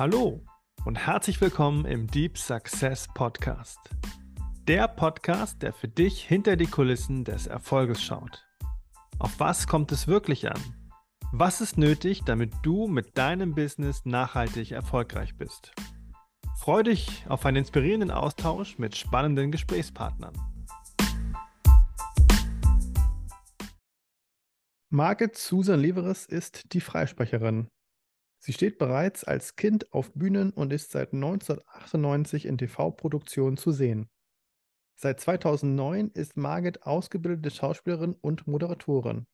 Hallo und herzlich willkommen im Deep Success Podcast. Der Podcast, der für dich hinter die Kulissen des Erfolges schaut. Auf was kommt es wirklich an? Was ist nötig, damit du mit deinem Business nachhaltig erfolgreich bist? Freu dich auf einen inspirierenden Austausch mit spannenden Gesprächspartnern. Margit Susan Leveres ist die Freisprecherin. Sie steht bereits als Kind auf Bühnen und ist seit 1998 in TV-Produktionen zu sehen. Seit 2009 ist Margit ausgebildete Schauspielerin und Moderatorin.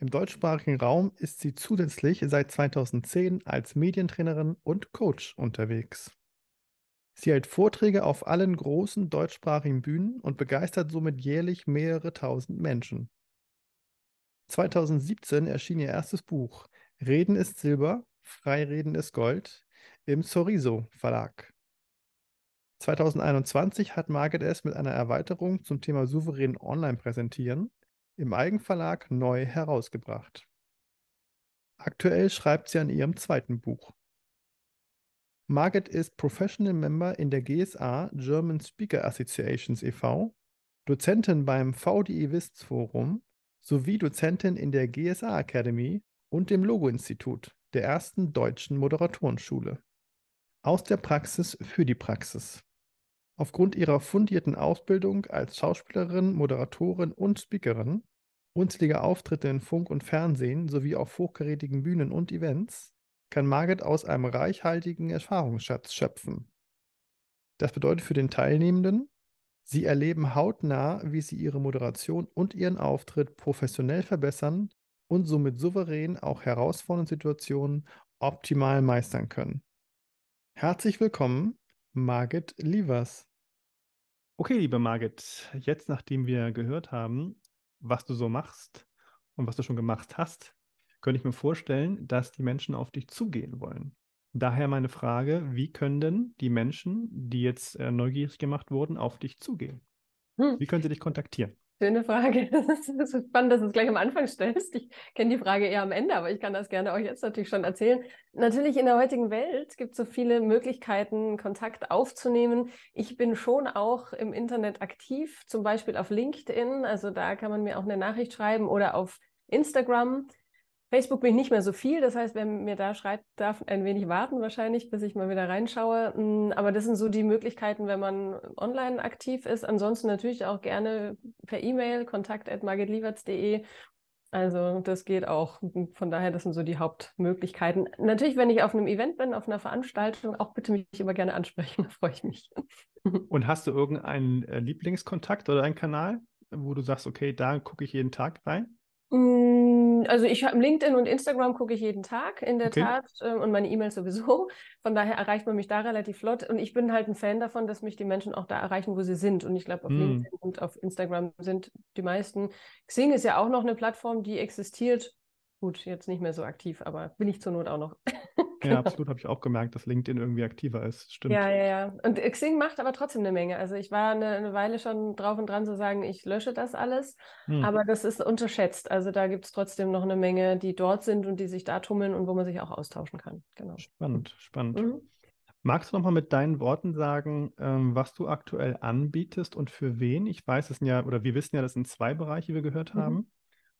Im deutschsprachigen Raum ist sie zusätzlich seit 2010 als Medientrainerin und Coach unterwegs. Sie hält Vorträge auf allen großen deutschsprachigen Bühnen und begeistert somit jährlich mehrere tausend Menschen. 2017 erschien ihr erstes Buch Reden ist Silber, Freireden ist Gold im Soriso Verlag. 2021 hat Margit es mit einer Erweiterung zum Thema souverän online präsentieren im Eigenverlag neu herausgebracht. Aktuell schreibt sie an ihrem zweiten Buch. Margit ist Professional Member in der GSA German Speaker Associations e.V., Dozentin beim VDI WIST Forum sowie Dozentin in der GSA Academy und dem Logo-Institut, der ersten deutschen Moderatorenschule. Aus der Praxis für die Praxis. Aufgrund ihrer fundierten Ausbildung als Schauspielerin, Moderatorin und Speakerin, unzählige Auftritte in Funk und Fernsehen sowie auf hochkarätigen Bühnen und Events, kann Margit aus einem reichhaltigen Erfahrungsschatz schöpfen. Das bedeutet für den Teilnehmenden, sie erleben hautnah, wie sie ihre Moderation und ihren Auftritt professionell verbessern und somit souverän auch herausfordernde Situationen optimal meistern können. Herzlich willkommen, Margit Lievers. Okay, liebe Margit, jetzt nachdem wir gehört haben, was du so machst und was du schon gemacht hast, könnte ich mir vorstellen, dass die Menschen auf dich zugehen wollen. Daher meine Frage, wie können denn die Menschen, die jetzt äh, neugierig gemacht wurden, auf dich zugehen? Hm. Wie können sie dich kontaktieren? Schöne Frage. Das ist spannend, dass du es gleich am Anfang stellst. Ich kenne die Frage eher am Ende, aber ich kann das gerne auch jetzt natürlich schon erzählen. Natürlich in der heutigen Welt gibt es so viele Möglichkeiten, Kontakt aufzunehmen. Ich bin schon auch im Internet aktiv, zum Beispiel auf LinkedIn. Also da kann man mir auch eine Nachricht schreiben oder auf Instagram. Facebook bin ich nicht mehr so viel, das heißt, wer mir da schreibt, darf ein wenig warten wahrscheinlich, bis ich mal wieder reinschaue. Hm, aber das sind so die Möglichkeiten, wenn man online aktiv ist. Ansonsten natürlich auch gerne per E-Mail, kontakt.margitlieverts.de. Also das geht auch. Von daher, das sind so die Hauptmöglichkeiten. Natürlich, wenn ich auf einem Event bin, auf einer Veranstaltung, auch bitte mich immer gerne ansprechen, da freue ich mich. Und hast du irgendeinen äh, Lieblingskontakt oder einen Kanal, wo du sagst, okay, da gucke ich jeden Tag rein? Mm, also ich habe LinkedIn und Instagram gucke ich jeden Tag, in der okay. Tat, äh, und meine E-Mails sowieso. Von daher erreicht man mich da relativ flott. Und ich bin halt ein Fan davon, dass mich die Menschen auch da erreichen, wo sie sind. Und ich glaube, auf mm. LinkedIn und auf Instagram sind die meisten. Xing ist ja auch noch eine Plattform, die existiert. Gut, jetzt nicht mehr so aktiv, aber bin ich zur Not auch noch. Ja, absolut, habe ich auch gemerkt, dass LinkedIn irgendwie aktiver ist. Stimmt. Ja, ja, ja. Und Xing macht aber trotzdem eine Menge. Also ich war eine, eine Weile schon drauf und dran zu sagen, ich lösche das alles, hm. aber das ist unterschätzt. Also da gibt es trotzdem noch eine Menge, die dort sind und die sich da tummeln und wo man sich auch austauschen kann. Genau. Spannend, spannend. Mhm. Magst du nochmal mit deinen Worten sagen, ähm, was du aktuell anbietest und für wen? Ich weiß es ja, oder wir wissen ja, das sind zwei Bereiche, die wir gehört mhm. haben. Mhm.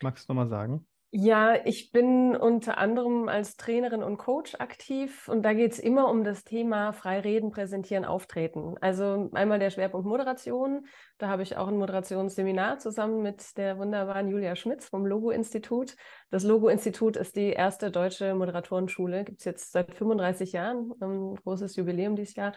Magst du nochmal sagen? Ja, ich bin unter anderem als Trainerin und Coach aktiv und da geht es immer um das Thema Freireden, Präsentieren, Auftreten. Also einmal der Schwerpunkt Moderation. Da habe ich auch ein Moderationsseminar zusammen mit der wunderbaren Julia Schmitz vom Logo-Institut. Das Logo-Institut ist die erste deutsche Moderatorenschule, gibt es jetzt seit 35 Jahren, ein großes Jubiläum dieses Jahr.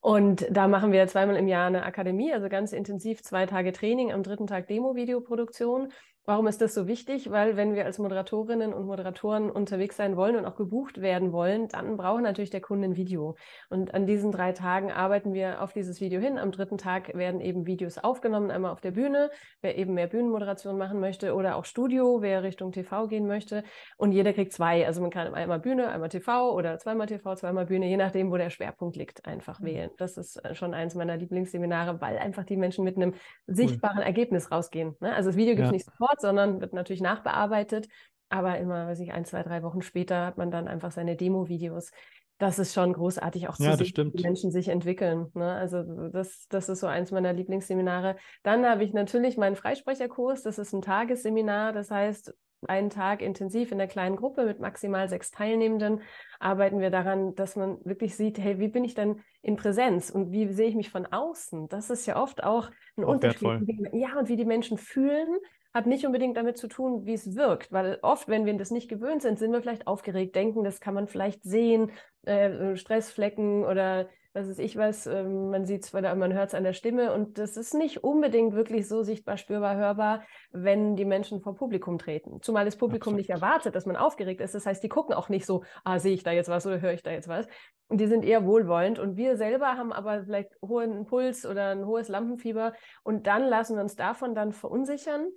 Und da machen wir zweimal im Jahr eine Akademie, also ganz intensiv zwei Tage Training, am dritten Tag Demo-Videoproduktion. Warum ist das so wichtig? Weil wenn wir als Moderatorinnen und Moderatoren unterwegs sein wollen und auch gebucht werden wollen, dann braucht natürlich der Kunde ein Video. Und an diesen drei Tagen arbeiten wir auf dieses Video hin. Am dritten Tag werden eben Videos aufgenommen, einmal auf der Bühne, wer eben mehr Bühnenmoderation machen möchte oder auch Studio, wer Richtung TV gehen möchte. Und jeder kriegt zwei. Also man kann einmal Bühne, einmal TV oder zweimal TV, zweimal Bühne, je nachdem, wo der Schwerpunkt liegt, einfach mhm. wählen. Das ist äh, schon eins meiner Lieblingsseminare, weil einfach die Menschen mit einem sichtbaren cool. Ergebnis rausgehen. Ne? Also das Video gibt es ja. nicht sofort, sondern wird natürlich nachbearbeitet. Aber immer, weiß ich, ein, zwei, drei Wochen später hat man dann einfach seine Demo-Videos. das ist schon großartig auch zu Ja, sehen, wie Menschen sich entwickeln. Ne? Also das, das ist so eins meiner Lieblingsseminare. Dann habe ich natürlich meinen Freisprecherkurs. Das ist ein Tagesseminar. Das heißt, einen Tag intensiv in der kleinen Gruppe mit maximal sechs Teilnehmenden arbeiten wir daran, dass man wirklich sieht, hey, wie bin ich denn in Präsenz und wie sehe ich mich von außen? Das ist ja oft auch ein Auch Unterschied. wertvoll. Ja, und wie die Menschen fühlen, hat nicht unbedingt damit zu tun, wie es wirkt, weil oft, wenn wir das nicht gewöhnt sind, sind wir vielleicht aufgeregt, denken, das kann man vielleicht sehen, äh, Stressflecken oder was weiß ich was, äh, man sieht es oder man hört es an der Stimme und das ist nicht unbedingt wirklich so sichtbar, spürbar, hörbar, wenn die Menschen vor Publikum treten. Zumal das Publikum Absolut. nicht erwartet, dass man aufgeregt ist. Das heißt, die gucken auch nicht so, ah, sehe ich da jetzt was oder höre ich da jetzt was. Und die sind eher wohlwollend und wir selber haben aber vielleicht hohen Puls oder ein hohes Lampenfieber und dann lassen wir uns davon dann verunsichern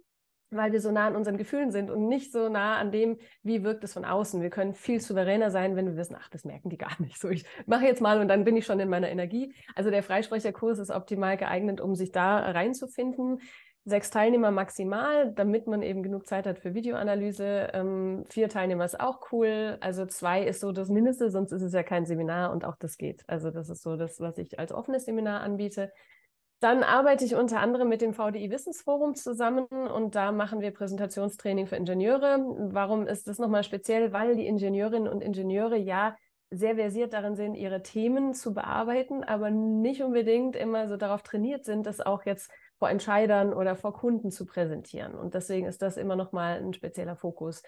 weil wir so nah an unseren Gefühlen sind und nicht so nah an dem, wie wirkt es von außen. Wir können viel souveräner sein, wenn wir wissen, ach, das merken die gar nicht so. Ich mache jetzt mal und dann bin ich schon in meiner Energie. Also der Freisprecherkurs ist optimal geeignet, um sich da reinzufinden. Sechs Teilnehmer maximal, damit man eben genug Zeit hat für Videoanalyse. Ähm, vier Teilnehmer ist auch cool. Also zwei ist so das Mindeste, sonst ist es ja kein Seminar und auch das geht. Also das ist so das, was ich als offenes Seminar anbiete. Dann arbeite ich unter anderem mit dem VDI Wissensforum zusammen und da machen wir Präsentationstraining für Ingenieure. Warum ist das nochmal speziell? Weil die Ingenieurinnen und Ingenieure ja sehr versiert darin sind, ihre Themen zu bearbeiten, aber nicht unbedingt immer so darauf trainiert sind, das auch jetzt vor Entscheidern oder vor Kunden zu präsentieren. Und deswegen ist das immer nochmal ein spezieller Fokus.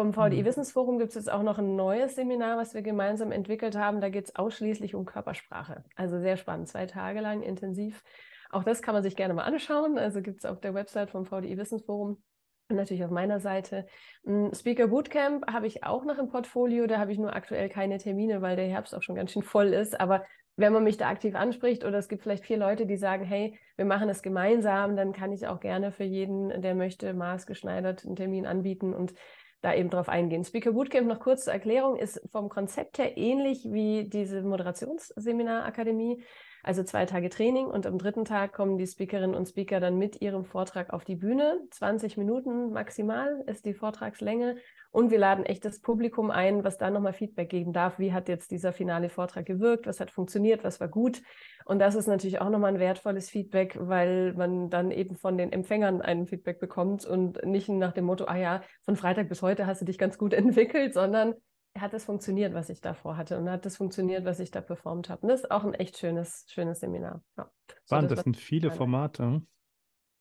Vom VDI Mhm. Wissensforum gibt es jetzt auch noch ein neues Seminar, was wir gemeinsam entwickelt haben. Da geht es ausschließlich um Körpersprache. Also sehr spannend, zwei Tage lang intensiv. Auch das kann man sich gerne mal anschauen. Also gibt es auf der Website vom VDI Wissensforum und natürlich auf meiner Seite. Ein Speaker Bootcamp habe ich auch noch im Portfolio. Da habe ich nur aktuell keine Termine, weil der Herbst auch schon ganz schön voll ist. Aber wenn man mich da aktiv anspricht oder es gibt vielleicht vier Leute, die sagen, hey, wir machen das gemeinsam, dann kann ich auch gerne für jeden, der möchte, maßgeschneidert einen Termin anbieten und da eben drauf eingehen. Speaker Bootcamp, noch kurz zur Erklärung, ist vom Konzept her ähnlich wie diese Moderationsseminarakademie. Also zwei Tage Training und am dritten Tag kommen die Speakerinnen und Speaker dann mit ihrem Vortrag auf die Bühne. 20 Minuten maximal ist die Vortragslänge und wir laden echt das Publikum ein, was da nochmal Feedback geben darf. Wie hat jetzt dieser finale Vortrag gewirkt? Was hat funktioniert? Was war gut? Und das ist natürlich auch nochmal ein wertvolles Feedback, weil man dann eben von den Empfängern ein Feedback bekommt und nicht nach dem Motto, ah ja, von Freitag bis heute hast du dich ganz gut entwickelt, sondern hat es funktioniert, was ich davor hatte und hat es funktioniert, was ich da performt habe. Und das ist auch ein echt schönes, schönes Seminar. Ja. So Spannend, das, das sind viele. Formate.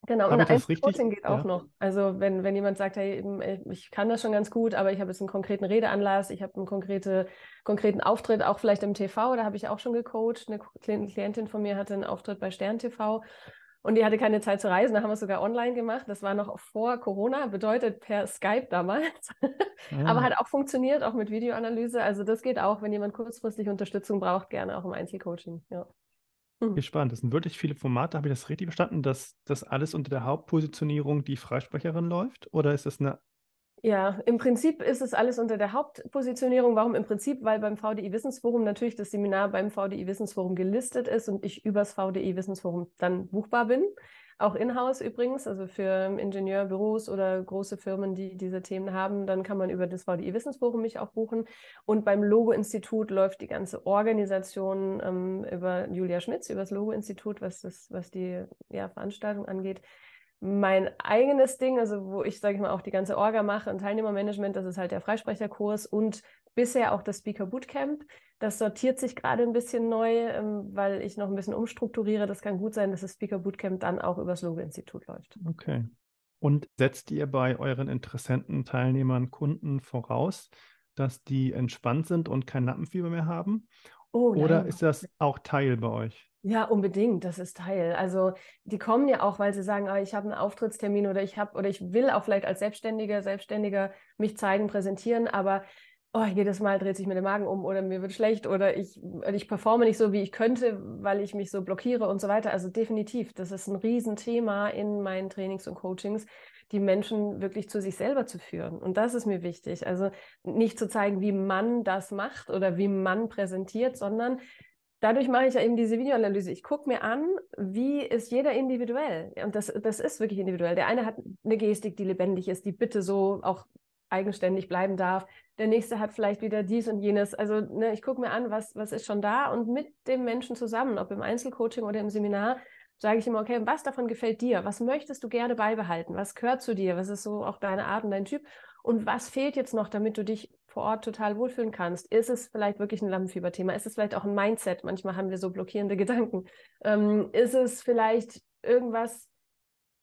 Genau, und richtig? geht auch Ja. noch. Also wenn, wenn jemand sagt, hey, äh, ich kann das schon ganz gut, aber ich habe jetzt einen konkreten Redeanlass, ich habe einen konkrete, konkreten Auftritt, auch vielleicht im TV, da habe ich auch schon gecoacht. Eine Kli- Klientin von mir hatte einen Auftritt bei Stern TV und die hatte keine Zeit zu reisen, da haben wir es sogar online gemacht. Das war noch vor Corona, bedeutet per Skype damals. Aber Ah, hat auch funktioniert, auch mit Videoanalyse. Also das geht auch, wenn jemand kurzfristig Unterstützung braucht, gerne auch im Einzelcoaching. Ja. Okay, spannend. Das sind wirklich viele Formate. Habe ich das richtig verstanden, dass das alles unter der Hauptpositionierung die Freisprecherin läuft? Oder ist das eine Ja, im Prinzip ist es alles unter der Hauptpositionierung. Warum im Prinzip? Weil beim VDI Wissensforum natürlich das Seminar beim VDI Wissensforum gelistet ist und ich übers VDI Wissensforum dann buchbar bin. Auch in-house übrigens, also für Ingenieurbüros oder große Firmen, die diese Themen haben, dann kann man über das VDI Wissensforum mich auch buchen. Und beim Logo-Institut läuft die ganze Organisation ähm, über Julia Schmitz, über das Logo-Institut, was, was die ja, Veranstaltung angeht mein eigenes Ding, also wo ich, sage ich mal, auch die ganze Orga mache und Teilnehmermanagement, das ist halt der Freisprecherkurs und bisher auch das Speaker Bootcamp. Das sortiert sich gerade ein bisschen neu, ähm, weil ich noch ein bisschen umstrukturiere. Das kann gut sein, dass das Speaker Bootcamp dann auch übers Logo-Institut läuft. Okay. Und setzt ihr bei euren Interessenten, Teilnehmern, Kunden voraus, dass die entspannt sind und kein Lampenfieber mehr haben? Oh, Oder ist das auch Teil bei euch? Ja, unbedingt, das ist Teil. Also die kommen ja auch, weil sie sagen, ah, ich habe einen Auftrittstermin oder ich habe oder ich will auch vielleicht als Selbstständiger, Selbstständiger mich zeigen, präsentieren, aber oh, jedes Mal dreht sich mir der Magen um oder mir wird schlecht oder ich, ich performe nicht so, wie ich könnte, weil ich mich so blockiere und so weiter. Also definitiv, das ist ein Riesenthema in meinen Trainings und Coachings, die Menschen wirklich zu sich selber zu führen. Und das ist mir wichtig. Also nicht zu zeigen, wie man das macht oder wie man präsentiert, sondern dadurch mache ich ja eben diese Videoanalyse. Ich gucke mir an, wie ist jeder individuell. Und das, das ist wirklich individuell. Der eine hat eine Gestik, die lebendig ist, die bitte so auch eigenständig bleiben darf. Der nächste hat vielleicht wieder dies und jenes. Also ne, ich gucke mir an, was, was ist schon da und mit dem Menschen zusammen, ob im Einzelcoaching oder im Seminar, sage ich immer, okay, was davon gefällt dir? Was möchtest du gerne beibehalten? Was gehört zu dir? Was ist so auch deine Art und dein Typ? Und was fehlt jetzt noch, damit du dich vor Ort total wohlfühlen kannst? Ist es vielleicht wirklich ein Lampenfieberthema? Ist es vielleicht auch ein Mindset? Manchmal haben wir so blockierende Gedanken. Ähm, ist es vielleicht irgendwas,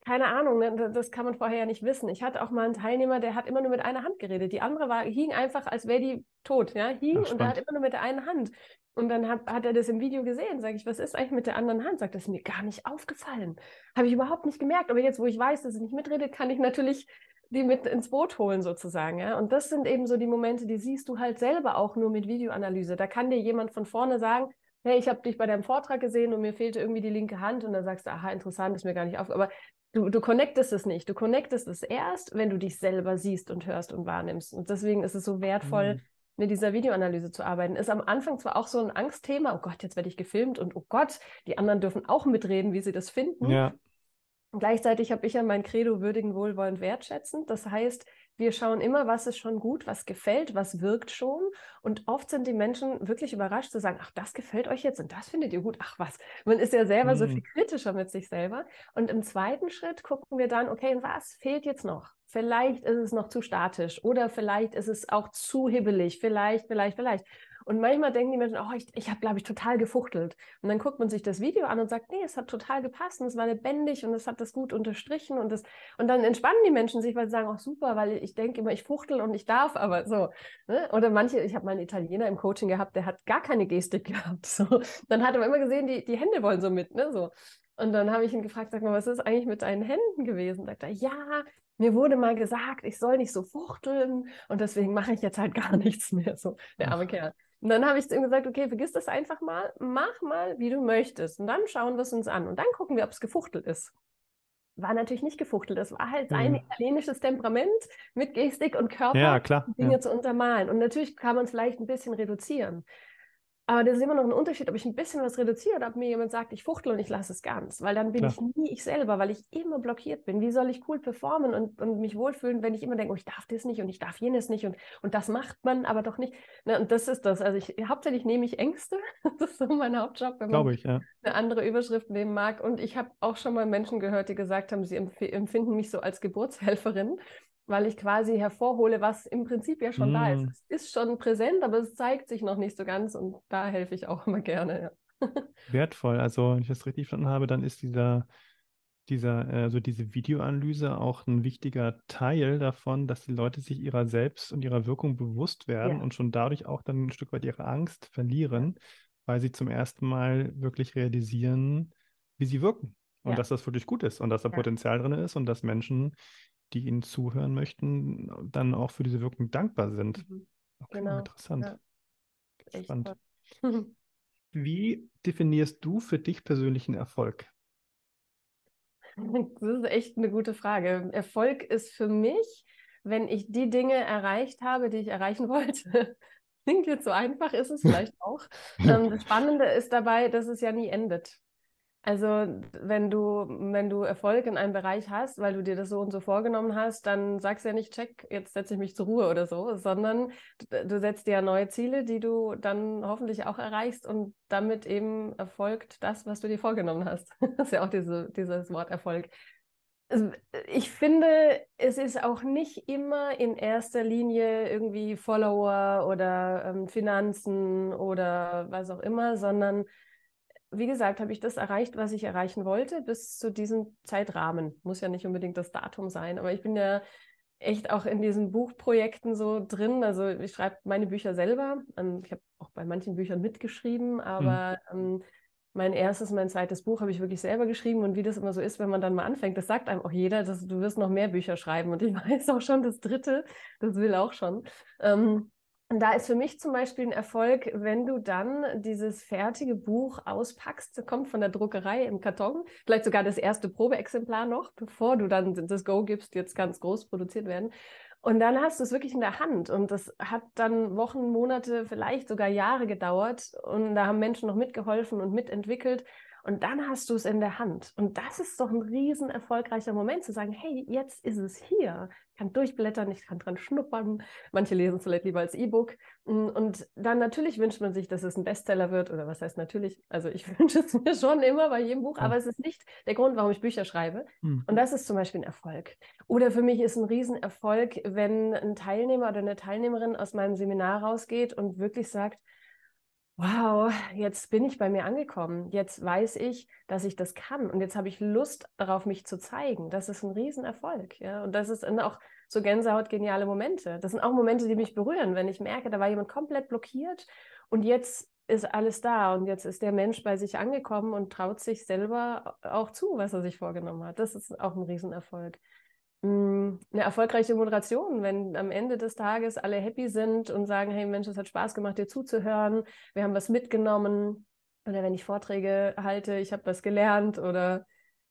keine Ahnung, ne? das kann man vorher ja nicht wissen. Ich hatte auch mal einen Teilnehmer, der hat immer nur mit einer Hand geredet. Die andere war, hing einfach, als wäre die tot, ja, hing Ach, und er hat immer nur mit der einen Hand. Und dann hat, hat er das im Video gesehen. Sage ich, was ist eigentlich mit der anderen Hand? Sagt, das ist mir gar nicht aufgefallen. Habe ich überhaupt nicht gemerkt. Aber jetzt, wo ich weiß, dass sie nicht mitredet, kann ich natürlich die mit ins Boot holen sozusagen. Ja? Und das sind eben so die Momente, die siehst du halt selber auch nur mit Videoanalyse. Da kann dir jemand von vorne sagen, hey, ich habe dich bei deinem Vortrag gesehen und mir fehlte irgendwie die linke Hand. Und dann sagst du, aha, interessant, ist mir gar nicht auf. Aber Du, du connectest es nicht. Du connectest es erst, wenn du dich selber siehst und hörst und wahrnimmst. Und deswegen ist es so wertvoll, mhm. mit dieser Videoanalyse zu arbeiten. Ist am Anfang zwar auch so ein Angstthema, oh Gott, jetzt werde ich gefilmt und oh Gott, die anderen dürfen auch mitreden, wie sie das finden. Ja. Gleichzeitig habe ich ja mein Credo würdigen, wohlwollend, wertschätzend. Das heißt, wir schauen immer, was ist schon gut, was gefällt, was wirkt schon. Und oft sind die Menschen wirklich überrascht zu sagen, ach, das gefällt euch jetzt und das findet ihr gut. Ach was, man ist ja selber mhm. so viel kritischer mit sich selber. Und im zweiten Schritt gucken wir dann, okay, was fehlt jetzt noch? Vielleicht ist es noch zu statisch oder vielleicht ist es auch zu hibbelig. Vielleicht, vielleicht, vielleicht. Und manchmal denken die Menschen, oh, ich, ich habe, glaube ich, total gefuchtelt. Und dann guckt man sich das Video an und sagt, nee, es hat total gepasst und es war lebendig und es hat das gut unterstrichen und das, und dann entspannen die Menschen sich, weil sie sagen, auch oh, super, weil ich denke immer, ich fuchtel und ich darf, aber so. Ne? Oder manche, ich habe mal einen Italiener im Coaching gehabt, der hat gar keine Gestik gehabt. So. Dann hat er immer gesehen, die, die Hände wollen so mit, ne? So. Und dann habe ich ihn gefragt, sag mal, was ist eigentlich mit deinen Händen gewesen? Sagt er, ja, mir wurde mal gesagt, ich soll nicht so fuchteln und deswegen mache ich jetzt halt gar nichts mehr. So, der arme Kerl. Und dann habe ich zu ihm gesagt, okay, vergiss das einfach mal, mach mal, wie du möchtest. Und dann schauen wir es uns an. Und dann gucken wir, ob es gefuchtelt ist. War natürlich nicht gefuchtelt. Es war halt sein mhm. italienisches Temperament mit Gestik und Körper, ja, klar, Dinge ja. zu untermalen. Und natürlich kann man es vielleicht ein bisschen reduzieren. Aber das ist immer noch ein Unterschied, ob ich ein bisschen was reduziere oder ob mir jemand sagt, ich fuchtel und ich lasse es ganz. Weil dann bin Klar. ich nie ich selber, weil ich immer blockiert bin. Wie soll ich cool performen und, und mich wohlfühlen, wenn ich immer denke, oh, ich darf das nicht und ich darf jenes nicht und, und das macht man aber doch nicht. Na, und das ist das. Also ich hauptsächlich nehme ich Ängste. Das ist so mein Hauptjob, wenn man ich, ja. eine andere Überschrift nehmen mag. Und ich habe auch schon mal Menschen gehört, die gesagt haben, sie empf empfinden mich so als Geburtshelferin weil ich quasi hervorhole, was im Prinzip ja schon mm. da ist. Mm. Es ist schon präsent, aber es zeigt sich noch nicht so ganz und da helfe ich auch immer gerne. Ja. Wertvoll. Also, wenn ich das richtig verstanden habe, dann ist dieser, dieser, also diese Videoanalyse auch ein wichtiger Teil davon, dass die Leute sich ihrer selbst und ihrer Wirkung bewusst werden ja. und schon dadurch auch dann ein Stück weit ihre Angst verlieren, weil sie zum ersten Mal wirklich realisieren, wie sie wirken. Und ja. dass das wirklich gut ist und dass da Potenzial drin ist und dass Menschen die ihnen zuhören möchten, dann auch für diese Wirkung dankbar sind. Mhm. Okay, genau. interessant. Ja. Spannend. Wie definierst du für dich persönlichen Erfolg? Das ist echt eine gute Frage. Erfolg ist für mich, wenn ich die Dinge erreicht habe, die ich erreichen wollte. Klingt jetzt so einfach, ist es vielleicht auch. Ähm, das Spannende ist dabei, dass es ja nie endet. Also wenn du, wenn du Erfolg in einem Bereich hast, weil du dir das so und so vorgenommen hast, dann sagst du ja nicht, check, jetzt setze ich mich zur Ruhe oder so, sondern du setzt dir ja neue Ziele, die du dann hoffentlich auch erreichst und damit eben erfolgt das, was du dir vorgenommen hast. Das ist ja auch diese, dieses Wort Erfolg. Ich finde, es ist auch nicht immer in erster Linie irgendwie Follower oder ähm, Finanzen oder was auch immer, sondern wie gesagt, habe ich das erreicht, was ich erreichen wollte, bis zu diesem Zeitrahmen. Muss ja nicht unbedingt das Datum sein, aber ich bin ja echt auch in diesen Buchprojekten so drin. Also ich schreibe meine Bücher selber. Ähm, ich habe auch bei manchen Büchern mitgeschrieben, aber mhm. mein erstes, mein zweites Buch habe ich wirklich selber geschrieben. Und wie das immer so ist, wenn man dann mal anfängt, das sagt einem auch jeder, dass du wirst noch mehr Bücher schreiben. Und ich weiß auch schon, das dritte, das will auch schon. Ähm, und da ist für mich zum Beispiel ein Erfolg, wenn du dann dieses fertige Buch auspackst, kommt von der Druckerei im Karton, vielleicht sogar das erste Probeexemplar noch, bevor du dann das Go gibst, jetzt ganz groß produziert werden. Und dann hast du es wirklich in der Hand. Und das hat dann Wochen, Monate, vielleicht sogar Jahre gedauert. Und da haben Menschen noch mitgeholfen und mitentwickelt. Und dann hast du es in der Hand. Und das ist doch ein riesen erfolgreicher Moment zu sagen, hey, jetzt ist es hier. Ich kann durchblättern, ich kann dran schnuppern. Manche lesen es vielleicht lieber als E-Book. Mm, und dann natürlich wünscht man sich, dass es ein Bestseller wird. Oder was heißt natürlich? Also ich wünsche es mir schon immer bei jedem Buch, aber es ist nicht der Grund, warum ich Bücher schreibe. Mhm. Und das ist zum Beispiel ein Erfolg. Oder für mich ist ein Riesenerfolg, wenn ein Teilnehmer oder eine Teilnehmerin aus meinem Seminar rausgeht und wirklich sagt, wow, jetzt bin ich bei mir angekommen. Jetzt weiß ich, dass ich das kann. Und jetzt habe ich Lust darauf, mich zu zeigen. Das ist ein Riesenerfolg. Ja? Und das sind auch so Gänsehaut geniale Momente. Das sind auch Momente, die mich berühren, wenn ich merke, da war jemand komplett blockiert und jetzt ist alles da und jetzt ist der Mensch bei sich angekommen und traut sich selber auch zu, was er sich vorgenommen hat. Das ist auch ein Riesenerfolg. Hm, eine erfolgreiche Moderation, wenn am Ende des Tages alle happy sind und sagen, hey Mensch, es hat Spaß gemacht, dir zuzuhören, wir haben was mitgenommen. Oder wenn ich Vorträge halte, ich habe was gelernt oder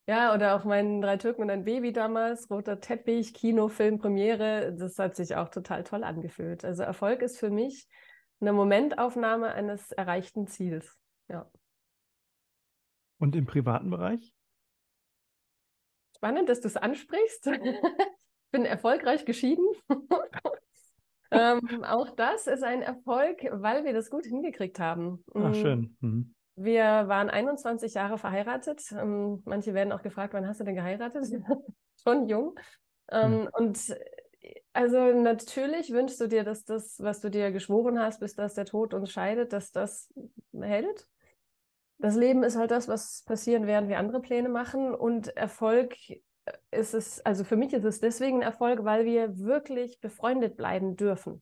ja, oder auch meinen drei Türken und ein Baby damals, roter Teppich, Kinofilm, Premiere, das hat sich auch total toll angefühlt. Also Erfolg ist für mich eine Momentaufnahme eines erreichten Ziels. Ja. Und im privaten Bereich? Spannend, dass du es ansprichst. ich bin erfolgreich geschieden. ähm, auch das ist ein Erfolg, weil wir das gut hingekriegt haben. Ach, mm. schön. Mhm. Wir waren 21 Jahre verheiratet. Ähm, manche werden auch gefragt, wann hast du denn geheiratet? Schon jung. Ähm, mhm. Und also natürlich wünschst du dir, dass das, was du dir geschworen hast, bis dass der Tod uns scheidet, dass das hält das Leben ist halt das, was passieren, während wir andere Pläne machen. Und Erfolg ist es, also für mich ist es deswegen ein Erfolg, weil wir wirklich befreundet bleiben dürfen.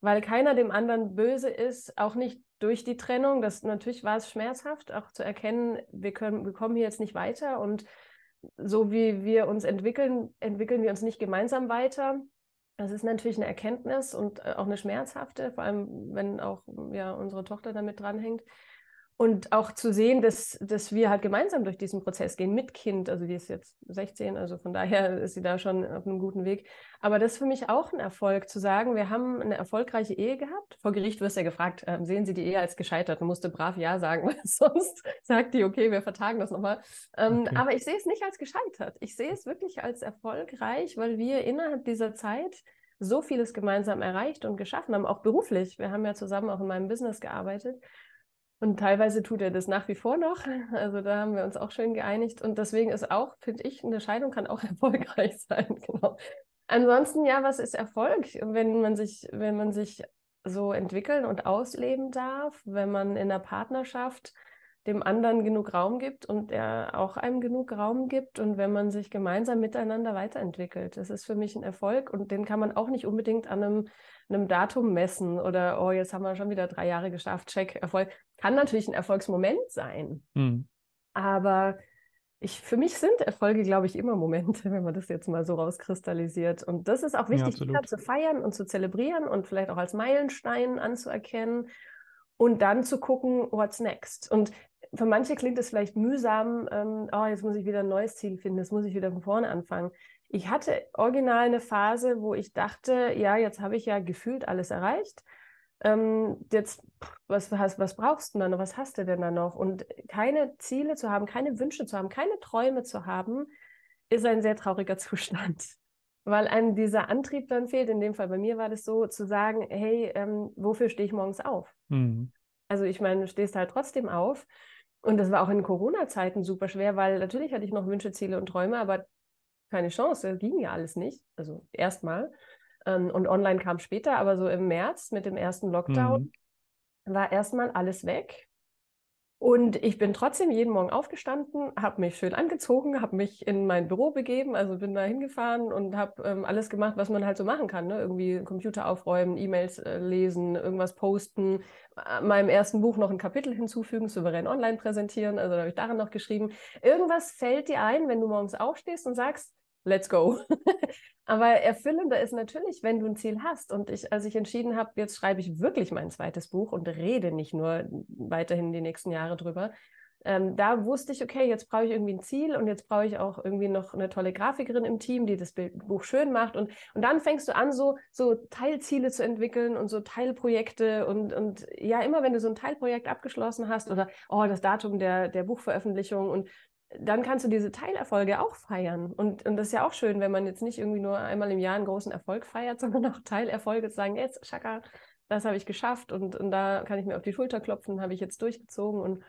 Weil keiner dem anderen böse ist, auch nicht durch die Trennung. Das natürlich war es schmerzhaft, auch zu erkennen, wir können, wir kommen hier jetzt nicht weiter und so wie wir uns entwickeln, entwickeln wir uns nicht gemeinsam weiter. Das ist natürlich eine Erkenntnis und äh, auch eine schmerzhafte, vor allem wenn auch ja, unsere Tochter damit dranhängt. Und auch zu sehen, dass, dass wir halt gemeinsam durch diesen Prozess gehen mit Kind. Also die ist jetzt 16, also von daher ist sie da schon auf einem guten Weg. Aber das ist für mich auch ein Erfolg, zu sagen, wir haben eine erfolgreiche Ehe gehabt. Vor Gericht wirst du ja gefragt, äh, sehen Sie die Ehe als gescheitert? Du musste brav Ja sagen, weil sonst sagt die, okay, wir vertagen das nochmal. Ähm, okay. Aber ich sehe es nicht als gescheitert. Ich sehe es wirklich als erfolgreich, weil wir innerhalb dieser Zeit so vieles gemeinsam erreicht und geschaffen haben, auch beruflich. Wir haben ja zusammen auch in meinem Business gearbeitet. Und teilweise tut er das nach wie vor noch. Also da haben wir uns auch schön geeinigt. Und deswegen ist auch, finde ich, eine Scheidung kann auch erfolgreich sein. Genau. Ansonsten, ja, was ist Erfolg? Wenn man sich, wenn man sich so entwickeln und ausleben darf, wenn man in der Partnerschaft dem anderen genug Raum gibt und er auch einem genug Raum gibt und wenn man sich gemeinsam miteinander weiterentwickelt. Das ist für mich ein Erfolg und den kann man auch nicht unbedingt an einem, einem Datum messen oder, oh, jetzt haben wir schon wieder drei Jahre geschafft, check, Erfolg. Kann natürlich ein Erfolgsmoment sein, mhm. aber ich, für mich sind Erfolge, glaube ich, immer Momente, wenn man das jetzt mal so rauskristallisiert. Und das ist auch wichtig, ja, zu feiern und zu zelebrieren und vielleicht auch als Meilenstein anzuerkennen und dann zu gucken, what's next. Und für manche klingt es vielleicht mühsam, ähm, oh, jetzt muss ich wieder ein neues Ziel finden, jetzt muss ich wieder von vorne anfangen. Ich hatte original eine Phase, wo ich dachte, ja, jetzt habe ich ja gefühlt alles erreicht. Ähm, jetzt, was, was, was brauchst du dann Was hast du denn da noch? Und keine Ziele zu haben, keine Wünsche zu haben, keine Träume zu haben, ist ein sehr trauriger Zustand. Weil einem dieser Antrieb dann fehlt. In dem Fall bei mir war das so, zu sagen, hey, ähm, wofür stehe ich morgens auf? Mhm. Also ich meine, du stehst halt trotzdem auf. Und das war auch in Corona-Zeiten super schwer, weil natürlich hatte ich noch Wünsche, Ziele und Träume, aber keine Chance, ging ja alles nicht. Also erstmal. Ähm, und online kam später, aber so im März mit dem ersten Lockdown mhm. war erstmal alles weg. Und ich bin trotzdem jeden Morgen aufgestanden, habe mich schön angezogen, habe mich in mein Büro begeben, also bin da hingefahren und habe ähm, alles gemacht, was man halt so machen kann. Ne? Irgendwie Computer aufräumen, E-Mails äh, lesen, irgendwas posten, äh, meinem ersten Buch noch ein Kapitel hinzufügen, souverän online präsentieren, also da habe ich daran noch geschrieben. Irgendwas fällt dir ein, wenn du morgens aufstehst und sagst, let's go. Aber erfüllender ist natürlich, wenn du ein Ziel hast. Und ich, als ich entschieden habe, jetzt schreibe ich wirklich mein zweites Buch und rede nicht nur weiterhin die nächsten Jahre drüber, ähm, da wusste ich, okay, jetzt brauche ich irgendwie ein Ziel und jetzt brauche ich auch irgendwie noch eine tolle Grafikerin im Team, die das Buch schön macht. Und, und dann fängst du an, so, so Teilziele zu entwickeln und so Teilprojekte. Und, und ja, immer wenn du so ein Teilprojekt abgeschlossen hast oder, oh, das Datum der, der Buchveröffentlichung und dann kannst du diese Teilerfolge auch feiern. Und, und das ist ja auch schön, wenn man jetzt nicht irgendwie nur einmal im Jahr einen großen Erfolg feiert, sondern auch Teilerfolge zu sagen, jetzt, Schaka, das habe ich geschafft und, und da kann ich mir auf die Schulter klopfen, habe ich jetzt durchgezogen. Und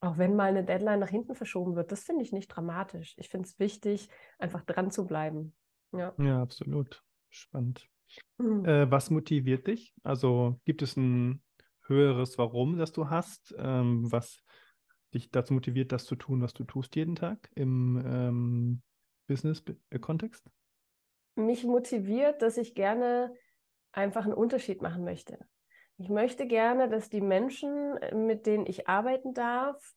auch wenn mal eine Deadline nach hinten verschoben wird, das finde ich nicht dramatisch. Ich finde es wichtig, einfach dran zu bleiben. Ja, ja absolut. Spannend. Mhm. Äh, was motiviert dich? Also gibt es ein höheres Warum, das du hast, ähm, was dich dazu motiviert, das zu tun, was du tust jeden Tag im ähm, Business-Kontext? Mich motiviert, dass ich gerne einfach einen Unterschied machen möchte. Ich möchte gerne, dass die Menschen, mit denen ich arbeiten darf,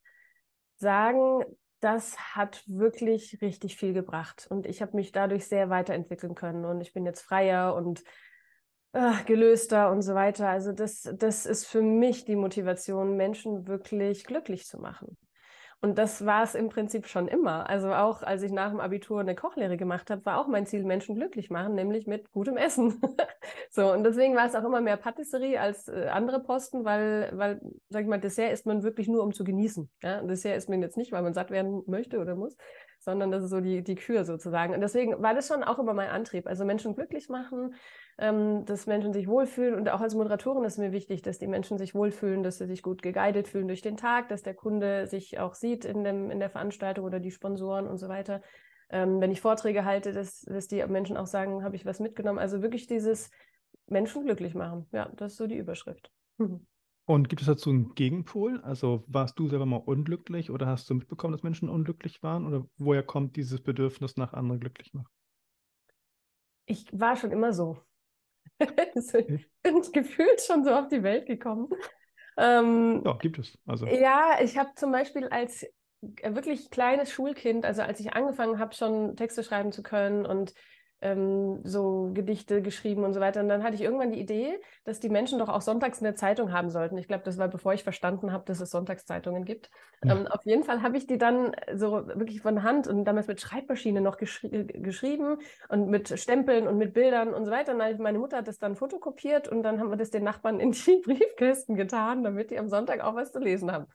sagen, das hat wirklich richtig viel gebracht und ich habe mich dadurch sehr weiterentwickeln können und ich bin jetzt freier und äh, gelöster und so weiter. Also das, das ist für mich die Motivation, Menschen wirklich glücklich zu machen. Und das war es im Prinzip schon immer. Also auch als ich nach dem Abitur eine Kochlehre gemacht habe, war auch mein Ziel, Menschen glücklich machen, nämlich mit gutem Essen. so, und deswegen war es auch immer mehr Patisserie als äh, andere Posten, weil, weil, sag ich mal, Dessert isst man wirklich nur, um zu genießen. Ja? Dessert isst man jetzt nicht, weil man satt werden möchte oder muss, sondern das ist so die, die Kür sozusagen. Und deswegen war das schon auch immer mein Antrieb. Also Menschen glücklich machen, ähm, dass Menschen sich wohlfühlen. Und auch als Moderatorin ist mir wichtig, dass die Menschen sich wohlfühlen, dass sie sich gut geguidet fühlen durch den Tag, dass der Kunde sich auch sieht in, dem, in der Veranstaltung oder die Sponsoren und so weiter. Ähm, wenn ich Vorträge halte, dass, dass die Menschen auch sagen, habe ich was mitgenommen. Also wirklich dieses Menschen glücklich machen. Ja, das ist so die Überschrift. Und gibt es dazu einen Gegenpol? Also warst du selber mal unglücklich oder hast du mitbekommen, dass Menschen unglücklich waren? Oder woher kommt dieses Bedürfnis nach anderen glücklich machen? Ich war schon immer so. ich bin gefühlt schon so auf die Welt gekommen. Ähm, ja, gibt es. Also. Ja, ich habe zum Beispiel als wirklich kleines Schulkind, also als ich angefangen habe, schon Texte schreiben zu können und ähm, so Gedichte geschrieben und so weiter. Und dann hatte ich irgendwann die Idee, dass die Menschen doch auch sonntags eine Zeitung haben sollten. Ich glaube, das war bevor ich verstanden habe, dass es Sonntagszeitungen gibt. Ja. Ähm, auf jeden Fall habe ich die dann so wirklich von Hand und damals mit Schreibmaschine noch geschri geschrieben und mit Stempeln und mit Bildern und so weiter. Und meine Mutter hat das dann fotokopiert und dann haben wir das den Nachbarn in die Briefkästen getan, damit die am Sonntag auch was zu lesen haben.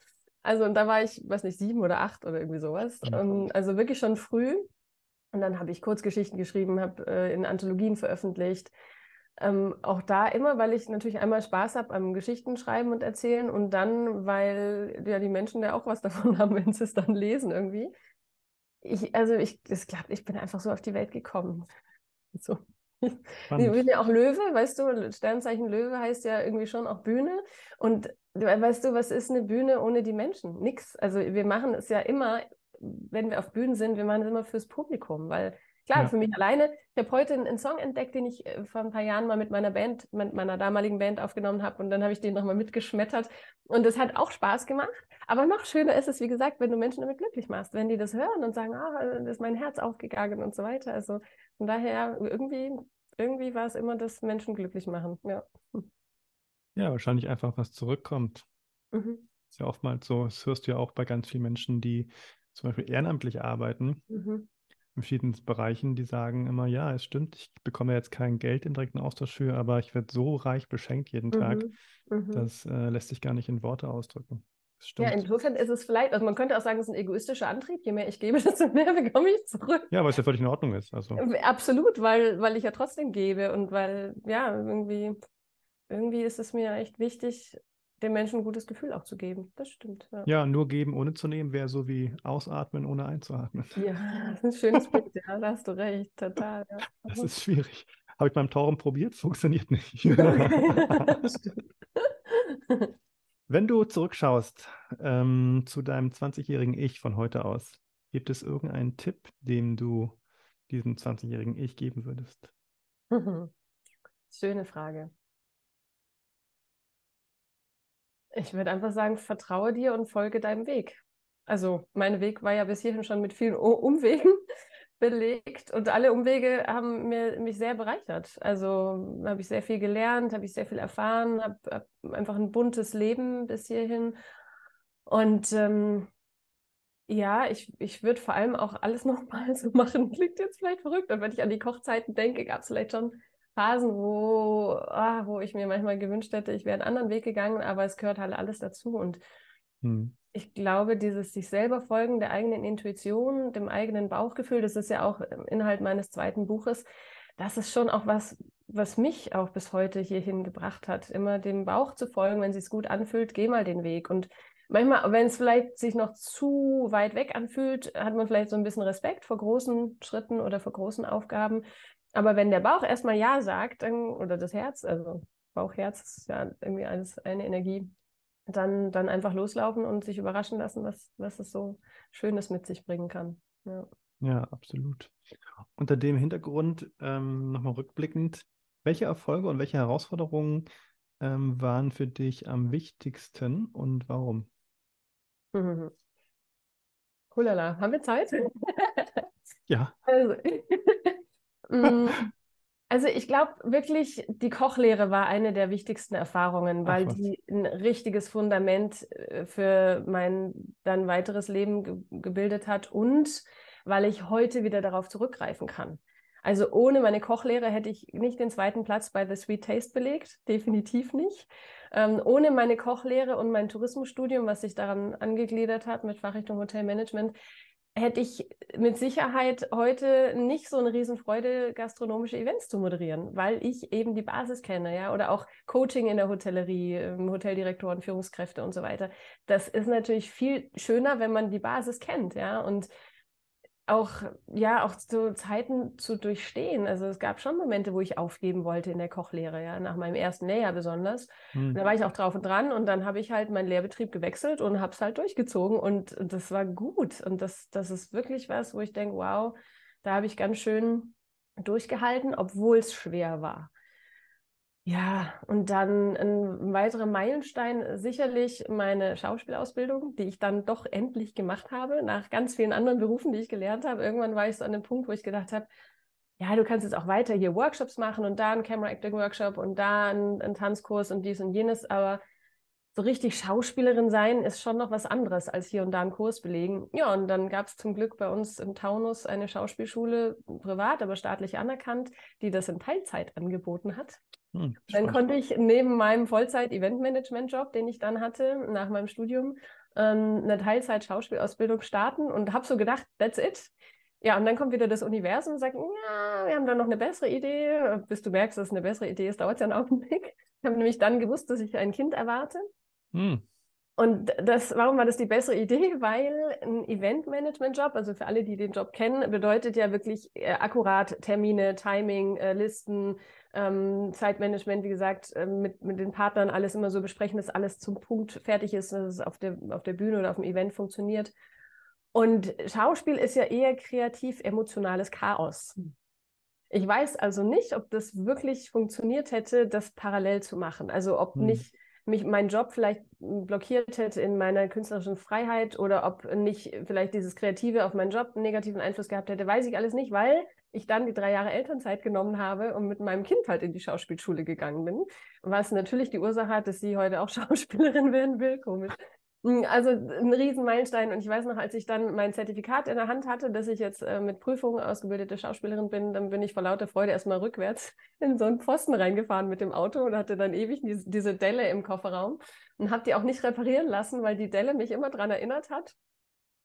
Also, und da war ich, weiß nicht, sieben oder acht oder irgendwie sowas. Ja. Ähm, also wirklich schon früh. Und dann habe ich Kurzgeschichten geschrieben, habe äh, in Anthologien veröffentlicht. Ähm, auch da immer, weil ich natürlich einmal Spaß habe am Geschichten schreiben und erzählen und dann, weil ja die Menschen ja auch was davon haben, wenn sie es dann lesen irgendwie. Ich, also ich, das klappt, ich bin einfach so auf die Welt gekommen. So. Ich bin ja auch Löwe, weißt du, Sternzeichen Löwe heißt ja irgendwie schon auch Bühne. Und weißt du, was ist eine Bühne ohne die Menschen? Nix. Also wir machen es ja immer wenn wir auf Bühnen sind, wir machen das immer fürs Publikum, weil klar, ja. für mich alleine, ich habe heute einen, einen, Song entdeckt, den ich äh, vor ein paar Jahren mal mit meiner Band, mit meiner damaligen Band aufgenommen habe und dann habe ich den nochmal mitgeschmettert und das hat auch Spaß gemacht, aber noch schöner ist es, wie gesagt, wenn du Menschen damit glücklich machst, wenn die das hören und sagen, ah, da ist mein Herz aufgegangen und so weiter, also von daher irgendwie, irgendwie war es immer das Menschen glücklich machen, ja. Ja, wahrscheinlich einfach was zurückkommt. Mhm. Ist ja oftmals so, das hörst du ja auch bei ganz vielen Menschen, die zum Beispiel ehrenamtlich arbeiten, mhm. in verschiedenen Bereichen, die sagen immer, ja, es stimmt, ich bekomme jetzt kein Geld im direkten Austausch für, aber ich werde so reich beschenkt jeden Tag, mhm. mhm. das äh, lässt sich gar nicht in Worte ausdrücken. Ja, insofern ist es vielleicht, also man könnte auch sagen, es ist ein egoistischer Antrieb. Je mehr ich gebe, desto mehr bekomme ich zurück. Ja, weil es ja völlig in Ordnung ist. Also. Absolut, weil, weil ich ja trotzdem gebe und weil, ja, irgendwie, irgendwie ist es mir echt wichtig, den Menschen ein gutes Gefühl auch zu geben. Das stimmt. Ja, ja nur geben ohne zu nehmen wäre so wie ausatmen ohne einzuatmen. Ja, das ist ein schönes Bild, ja, da hast du recht, total. Ja. Das ist schwierig. Habe ich beim Tauchen probiert, funktioniert nicht. Wenn du zurückschaust ähm, zu deinem 20-jährigen Ich von heute aus, gibt es irgendeinen Tipp, den du diesem 20-jährigen Ich geben würdest? Schöne Frage. Ich würde einfach sagen, vertraue dir und folge deinem Weg. Also mein Weg war ja bis hierhin schon mit vielen Umwegen belegt und alle Umwege haben mir, mich sehr bereichert. Also habe ich sehr viel gelernt, habe ich sehr viel erfahren, habe hab einfach ein buntes Leben bis hierhin. Und ähm, ja, ich, ich würde vor allem auch alles nochmal so machen. Klingt jetzt vielleicht verrückt, aber wenn ich an die Kochzeiten denke, gab es vielleicht schon Phasen, wo, ah, wo ich mir manchmal gewünscht hätte, ich wäre einen anderen Weg gegangen, aber es gehört halt alles dazu. Und hm. ich glaube, dieses sich selber folgen der eigenen Intuition, dem eigenen Bauchgefühl, das ist ja auch Inhalt meines zweiten Buches, das ist schon auch was, was mich auch bis heute hierhin gebracht hat, immer dem Bauch zu folgen, wenn es sich gut anfühlt, geh mal den Weg. Und manchmal, wenn es vielleicht sich noch zu weit weg anfühlt, hat man vielleicht so ein bisschen Respekt vor großen Schritten oder vor großen Aufgaben. Aber wenn der Bauch erstmal Ja sagt, oder das Herz, also Bauch-Herz ist ja irgendwie alles eine Energie, dann, dann einfach loslaufen und sich überraschen lassen, was, was es so Schönes mit sich bringen kann. Ja, ja absolut. Unter dem Hintergrund ähm, nochmal rückblickend, welche Erfolge und welche Herausforderungen ähm, waren für dich am wichtigsten und warum? Mhm. Hulala, haben wir Zeit? ja. Also, also ich glaube wirklich, die Kochlehre war eine der wichtigsten Erfahrungen, weil Ach, die ein richtiges Fundament äh, für mein dann weiteres Leben ge gebildet hat und weil ich heute wieder darauf zurückgreifen kann. Also ohne meine Kochlehre hätte ich nicht den zweiten Platz bei The Sweet Taste belegt, definitiv nicht. Ähm, ohne meine Kochlehre und mein Tourismusstudium, was sich daran angegliedert hat mit Fachrichtung Hotelmanagement, hätte ich mit Sicherheit heute nicht so eine Riesenfreude, gastronomische Events zu moderieren, weil ich eben die Basis kenne, ja, oder auch Coaching in der Hotellerie, ähm, Hoteldirektoren, Führungskräfte und so weiter. Das ist natürlich viel schöner, wenn man die Basis kennt, ja, und auch, ja, auch so Zeiten zu durchstehen. Also es gab schon Momente, wo ich aufgeben wollte in der Kochlehre, ja, nach meinem ersten Lehrjahr besonders. Hm. Da war ich auch drauf und dran und dann habe ich halt meinen Lehrbetrieb gewechselt und habe es halt durchgezogen und, und das war gut. Und das, das ist wirklich was, wo ich denke, wow, da habe ich ganz schön durchgehalten, obwohl es schwer war. Ja, und dann ein weiterer Meilenstein sicherlich meine Schauspielausbildung, die ich dann doch endlich gemacht habe, nach ganz vielen anderen Berufen, die ich gelernt habe. Irgendwann war ich so an dem Punkt, wo ich gedacht habe, ja, du kannst jetzt auch weiter hier Workshops machen und da einen Camera Acting Workshop und da einen, Tanzkurs und dies und jenes, aber so richtig Schauspielerin sein ist schon noch was anderes als hier und da einen Kurs belegen. Ja, und dann gab es zum Glück bei uns im Taunus eine Schauspielschule, privat, aber staatlich anerkannt, die das in Teilzeit angeboten hat. Hm, dann konnte ich neben meinem Vollzeit-Eventmanagement-Job, den ich dann hatte nach meinem Studium, ähm, eine Teilzeit-Schauspielausbildung starten und habe so gedacht, that's it. Ja, und dann kommt wieder das Universum und sagt, ja, wir haben da noch eine bessere Idee. Bis du merkst, dass es eine bessere Idee ist, dauert es ja einen Augenblick. Ich habe nämlich dann gewusst, dass ich ein Kind erwarte. Hm. Und das, warum war das die bessere Idee? Weil ein Eventmanagement-Job, also für alle, die den Job kennen, bedeutet ja wirklich äh, akkurat Termine, Timing, äh, Listen, ähm, Zeitmanagement, wie gesagt, äh, mit, mit den Partnern alles immer so besprechen, dass alles zum Punkt fertig ist, dass es auf der, auf der Bühne oder auf dem Event funktioniert. Und Schauspiel ist ja eher kreativ-emotionales Chaos. Ich weiß also nicht, ob das wirklich funktioniert hätte, das parallel zu machen. Also ob hm. nicht mich mein Job vielleicht blockiert hätte in meiner künstlerischen Freiheit oder ob nicht vielleicht dieses Kreative auf meinen Job einen negativen Einfluss gehabt hätte, weiß ich alles nicht, weil ich dann die drei Jahre Elternzeit genommen habe und mit meinem Kind halt in die Schauspielschule gegangen bin. Was natürlich die Ursache hat, dass sie heute auch Schauspielerin werden will. Komisch. Hm, also ein Riesenmeilenstein. Und ich weiß noch, als ich dann mein Zertifikat in der Hand hatte, dass ich jetzt äh, mit Prüfungen ausgebildete Schauspielerin bin, dann bin ich vor lauter Freude erstmal rückwärts in so einen Pfosten reingefahren mit dem Auto und hatte dann ewig diese, diese Delle im Kofferraum und habe die auch nicht reparieren lassen, weil die Delle mich immer daran erinnert hat,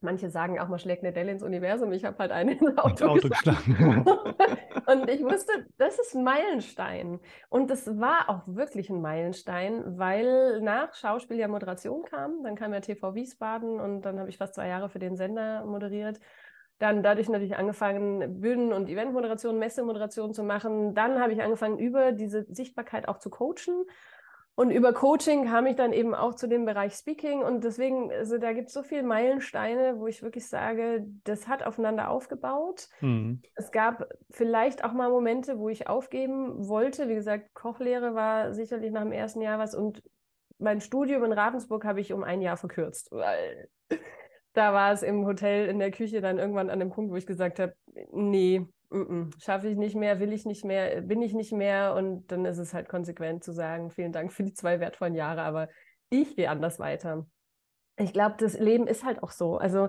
Manche sagen auch, man schlägt eine Delle ins Universum. Ich habe halt eine ins Auto, Auto geschlagen. und ich wusste, das ist ein Meilenstein. Und das war auch wirklich ein Meilenstein, weil nach Schauspiel ja Moderation kam. Dann kam ja TV Wiesbaden und dann habe ich fast zwei Jahre für den Sender moderiert. Dann dadurch natürlich angefangen, Bühnen- und Eventmoderation, Messemoderation zu machen. Dann habe ich angefangen, über diese Sichtbarkeit auch zu coachen und über Coaching kam ich dann eben auch zu dem Bereich Speaking. Und deswegen, also da gibt es so viele Meilensteine, wo ich wirklich sage, das hat aufeinander aufgebaut. Mhm. Es gab vielleicht auch mal Momente, wo ich aufgeben wollte. Wie gesagt, Kochlehre war sicherlich nach dem ersten Jahr was. Und mein Studium in Ravensburg habe ich um ein Jahr verkürzt, weil da war es im Hotel in der Küche dann irgendwann an dem Punkt, wo ich gesagt habe, nee, schaffe ich nicht mehr, will ich nicht mehr, bin ich nicht mehr. Und dann ist es halt konsequent zu sagen, vielen Dank für die zwei wertvollen Jahre, aber ich gehe anders weiter. Ich glaube, das Leben ist halt auch so. Also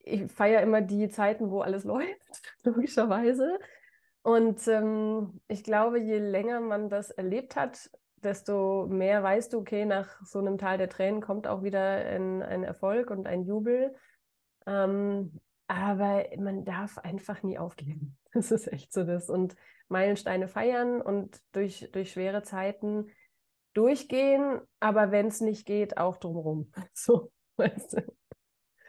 ich feiere immer die Zeiten, wo alles läuft, logischerweise. Und ähm, ich glaube, je länger man das erlebt hat, desto mehr weißt du, okay, nach so einem Tal der Tränen kommt auch wieder ein, ein Erfolg und ein Jubel. Ähm, aber man darf einfach nie aufgeben. Das ist echt so das. Und Meilensteine feiern und durch, durch schwere Zeiten durchgehen, aber wenn es nicht geht, auch drumherum. So, weißt du.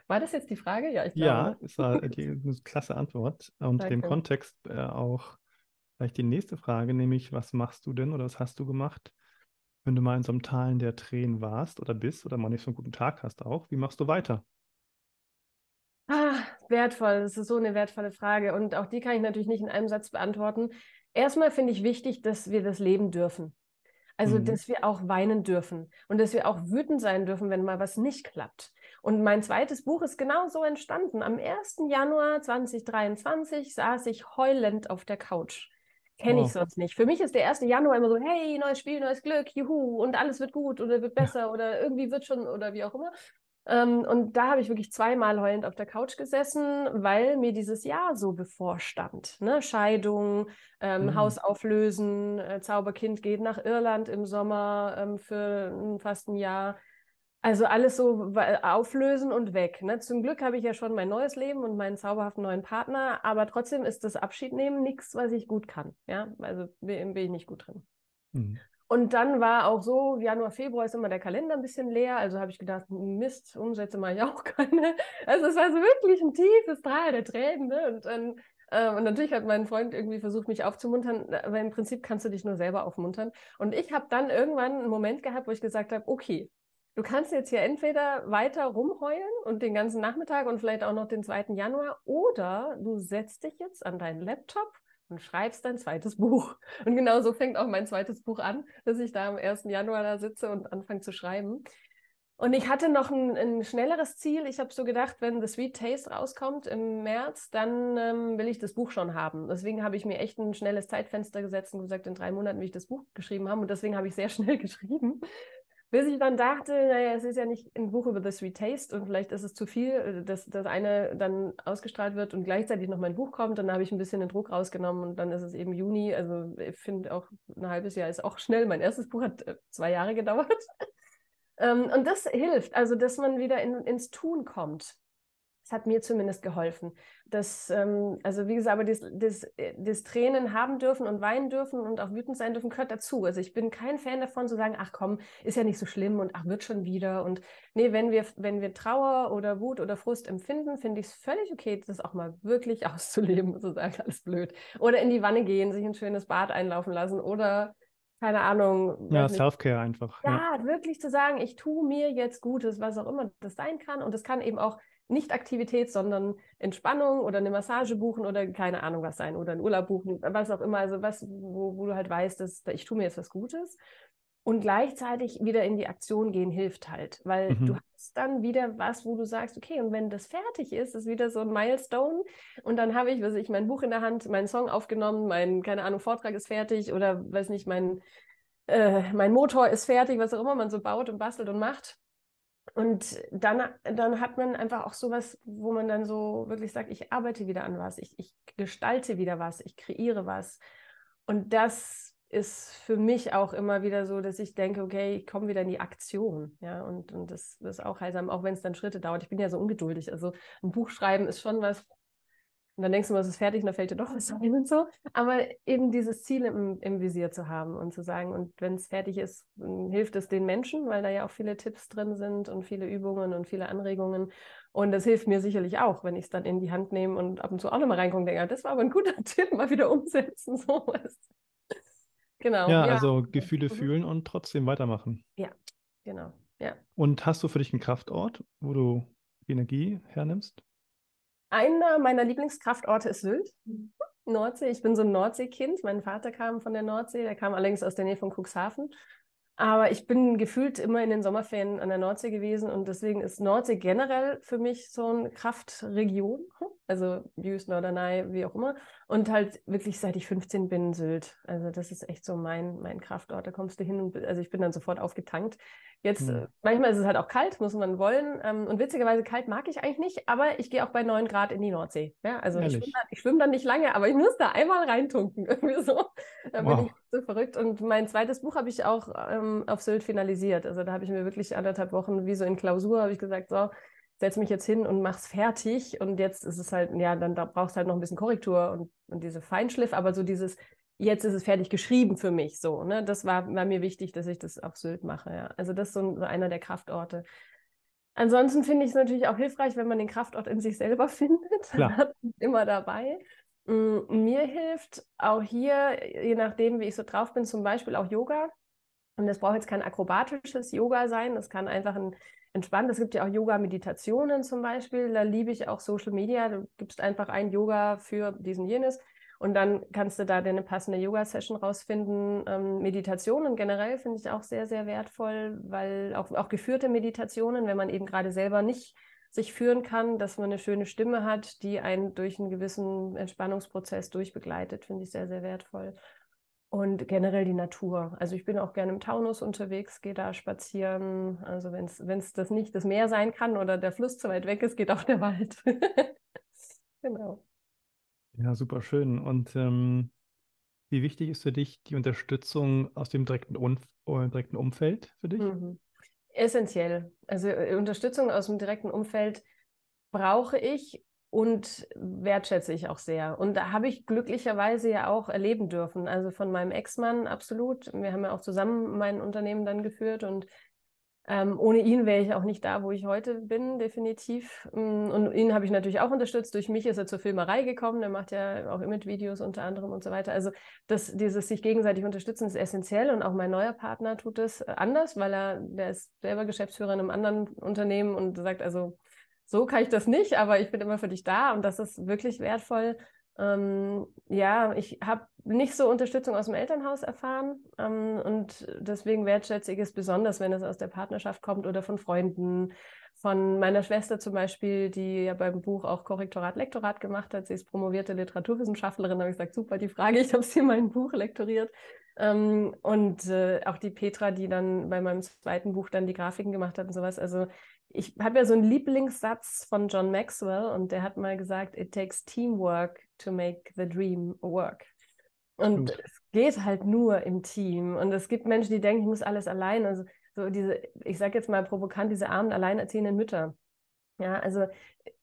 War das jetzt die Frage? Ja, ich glaube. Ja, es war die, eine klasse Antwort. Und Danke. im Kontext äh, auch vielleicht die nächste Frage, nämlich, was machst du denn oder was hast du gemacht, wenn du mal in so einem Talen der Tränen warst oder bist oder mal nicht so einen guten Tag hast auch? Wie machst du weiter? Wertvoll, das ist so eine wertvolle Frage. Und auch die kann ich natürlich nicht in einem Satz beantworten. Erstmal finde ich wichtig, dass wir das leben dürfen. Also, mhm. dass wir auch weinen dürfen und dass wir auch wütend sein dürfen, wenn mal was nicht klappt. Und mein zweites Buch ist genau so entstanden. Am 1. Januar 2023 saß ich heulend auf der Couch. Kenne ich sonst nicht. Für mich ist der 1. Januar immer so, hey, neues Spiel, neues Glück, juhu, und alles wird gut oder wird besser oder irgendwie wird schon oder wie auch immer. Ähm, und da habe ich wirklich zweimal heulend auf der Couch gesessen, weil mir dieses Jahr so bevorstand. Ne? Scheidung, ähm, mhm. Haus auflösen, äh, Zauberkind geht nach Irland im Sommer ähm, für fast ein Jahr. Also alles so auflösen und weg. Ne? Zum Glück habe ich ja schon mein neues Leben und meinen zauberhaften neuen Partner, aber trotzdem ist das Abschiednehmen nichts, was ich gut kann. Ja, also bin, bin ich nicht gut drin. Mhm. Und dann war auch so, Januar, Februar ist immer der Kalender ein bisschen leer. Also habe ich gedacht, Mist, Umsätze mache ich auch keine. Also es war so wirklich ein tiefes Tal der Tränen. Ne? Und, dann, äh, und natürlich hat mein Freund irgendwie versucht, mich aufzumuntern, aber im Prinzip kannst du dich nur selber aufmuntern. Und ich habe dann irgendwann einen Moment gehabt, wo ich gesagt habe, okay, du kannst jetzt hier entweder weiter rumheulen und den ganzen Nachmittag und vielleicht auch noch den 2. Januar oder du setzt dich jetzt an deinen Laptop und schreibst dein zweites Buch. Und genau so fängt auch mein zweites Buch an, dass ich da am 1. Januar da sitze und anfange zu schreiben. Und ich hatte noch ein, ein schnelleres Ziel. Ich habe so gedacht, wenn The Sweet Taste rauskommt im März, dann ähm, will ich das Buch schon haben. Deswegen habe ich mir echt ein schnelles Zeitfenster gesetzt und gesagt, in drei Monaten will ich das Buch geschrieben haben. Und deswegen habe ich sehr schnell geschrieben. Bis ich dann dachte, naja, es ist ja nicht ein Buch über The Sweet Taste und vielleicht ist es zu viel, äh, dass das eine dann ausgestrahlt wird und gleichzeitig noch mein Buch kommt. Dann habe ich ein bisschen den Druck rausgenommen und dann ist es eben Juni. Also ich finde auch ein halbes Jahr ist auch schnell. Mein erstes Buch hat äh, zwei Jahre gedauert. Ähm, und das hilft, also dass man wieder in, ins Tun kommt. Es hat mir zumindest geholfen. Das, ähm, also wie gesagt, aber das, das, das Tränen haben dürfen und weinen dürfen und auch wütend sein dürfen, gehört dazu. Also ich bin kein Fan davon zu sagen, ach komm, ist ja nicht so schlimm und ach, wird schon wieder. Und nee, wenn wir, wenn wir Trauer oder Wut oder Frust empfinden, finde ich es völlig okay, das auch mal wirklich auszuleben und zu sagen, alles blöd. Oder in die Wanne gehen, sich ein schönes Bad einlaufen lassen oder keine Ahnung. Ja, Self-Care einfach. Ja, ja, wirklich zu sagen, ich tue mir jetzt Gutes, was auch immer das sein kann. Und es kann eben auch nicht Aktivität, sondern Entspannung oder eine Massage buchen oder keine Ahnung was sein oder einen Urlaub buchen, was auch immer, also was, wo, wo du halt weißt, dass ich tue mir jetzt was Gutes. Und gleichzeitig wieder in die Aktion gehen hilft halt, weil mhm. du hast dann wieder was, wo du sagst, okay, und wenn das fertig ist, ist wieder so ein Milestone und dann habe ich, weiß ich, mein Buch in der Hand, meinen Song aufgenommen, mein, keine Ahnung, Vortrag ist fertig oder weiß nicht, mein, äh, mein Motor ist fertig, was auch immer man so baut und bastelt und macht. Und dann, dann hat man einfach auch sowas, wo man dann so wirklich sagt, ich arbeite wieder an was, ich, ich gestalte wieder was, ich kreiere was. Und das ist für mich auch immer wieder so, dass ich denke, okay, ich komme wieder in die Aktion. Ja, und, und das, das ist auch heilsam, auch wenn es dann Schritte dauert. Ich bin ja so ungeduldig. Also ein Buch schreiben ist schon was, und dann denkst du mal, es ist fertig und dann fällt dir doch was ein und so. Aber eben dieses Ziel im, im Visier zu haben und zu sagen, und wenn es fertig ist, hilft es den Menschen, weil da ja auch viele Tipps drin sind und viele Übungen und viele Anregungen. Und das hilft mir sicherlich auch, wenn ich es dann in die Hand nehme und ab und zu auch nochmal reingucke und denke, das war aber ein guter Tipp, mal wieder umsetzen, sowas. Genau. Ja, ja, also Gefühle mhm. fühlen und trotzdem weitermachen. Ja, genau. Ja. Und hast du für dich einen Kraftort, wo du Energie hernimmst? Einer meiner Lieblingskraftorte ist Sylt. Nordsee. Ich bin so ein Nordseekind. Mein Vater kam von der Nordsee, der kam allerdings aus der Nähe von Cuxhaven. Aber ich bin gefühlt immer in den Sommerferien an der Nordsee gewesen und deswegen ist Nordsee generell für mich so eine Kraftregion. Also Views, Norderney, wie auch immer. Und halt wirklich seit ich 15 bin, Sylt. Also das ist echt so mein, mein Kraftort. Da kommst du hin und also ich bin dann sofort aufgetankt. Jetzt, mhm. manchmal ist es halt auch kalt, muss man wollen. Ähm, und witzigerweise kalt mag ich eigentlich nicht, aber ich gehe auch bei 9 Grad in die Nordsee. Ja, also Ehrlich? ich schwimme dann, schwimm dann, nicht lange, aber ich muss da einmal reintunken. Irgendwie so. Da wow. bin ich so verrückt. Und mein zweites Buch habe ich auch ähm, auf Sylt finalisiert. Also da habe ich mir wirklich anderthalb Wochen, wie so in Klausur, habe ich gesagt, so, setze mich jetzt hin und mach's fertig. Und jetzt ist es halt, ja, dann da brauchst du halt noch ein bisschen Korrektur und, und diese Feinschliff, aber so dieses, jetzt ist es fertig geschrieben für mich so. Ne? Das war, war mir wichtig, dass ich das auf Sylt mache. Ja. Also das ist so, so einer der Kraftorte. Ansonsten finde ich es natürlich auch hilfreich, wenn man den Kraftort in sich selber findet. Klar. immer dabei. Mm, mir hilft auch hier, je nachdem, wie ich so drauf bin, zum Beispiel auch Yoga. Und das braucht jetzt kein akrobatisches Yoga sein, das kann einfach ein entspannt. Es gibt ja auch Yoga-Meditationen zum Beispiel. Da liebe ich auch Social Media. Du gibst einfach ein Yoga für diesen jenes und dann kannst du da deine passende Yoga-Session rausfinden. Ähm, Meditationen generell finde ich auch sehr, sehr wertvoll, weil auch, auch geführte Meditationen, wenn man eben gerade selber nicht sich führen kann, dass man eine schöne Stimme hat, die einen durch einen gewissen Entspannungsprozess durchbegleitet, finde ich sehr, sehr wertvoll. Und generell die Natur. Also ich bin auch gerne im Taunus unterwegs, gehe da spazieren. Also wenn es das nicht das Meer sein kann oder der Fluss zu weit weg ist, geht auch der Wald. genau. Ja, super schön. Und ähm, wie wichtig ist für dich die Unterstützung aus dem direkten, um äh, direkten Umfeld für dich? Mhm. Essentiell. Also äh, Unterstützung aus dem direkten Umfeld brauche ich und wertschätze ich auch sehr. Und da habe ich glücklicherweise ja auch erleben dürfen. Also von meinem Ex-Mann absolut. Wir haben ja auch zusammen mein Unternehmen dann geführt und ähm, ohne ihn wäre ich auch nicht da, wo ich heute bin, definitiv. Mm, und ihn habe ich natürlich auch unterstützt. Durch mich ist er zur Filmerei gekommen. Er macht ja auch Image-Videos unter anderem und so weiter. Also das, dieses sich gegenseitig unterstützen ist essentiell. Und auch mein neuer Partner tut es anders, weil er, der ist selber Geschäftsführer in einem anderen Unternehmen und sagt, also so kann ich das nicht, aber ich bin immer für dich da und das ist wirklich wertvoll. Ähm, ja, ich habe nicht so Unterstützung aus dem Elternhaus erfahren ähm, und deswegen wertschätze ich es besonders, wenn es aus der Partnerschaft kommt oder von Freunden, von meiner Schwester zum Beispiel, die ja beim Buch auch Korrektorat, Lektorat gemacht hat. Sie ist promovierte Literaturwissenschaftlerin. Habe ich gesagt, super, die Frage, ich habe sie in mein Buch lektoriert. Ähm, und äh, auch die Petra, die dann bei meinem zweiten Buch dann die Grafiken gemacht hat und sowas. Also ich habe ja so einen Lieblingssatz von John Maxwell und der hat mal gesagt, it takes teamwork to make the dream work. Und Gut. es geht halt nur im Team. Und es gibt Menschen, die denken, ich muss alles allein. Also so diese, ich sage jetzt mal provokant, diese armen, alleinerziehenden Mütter. Ja, also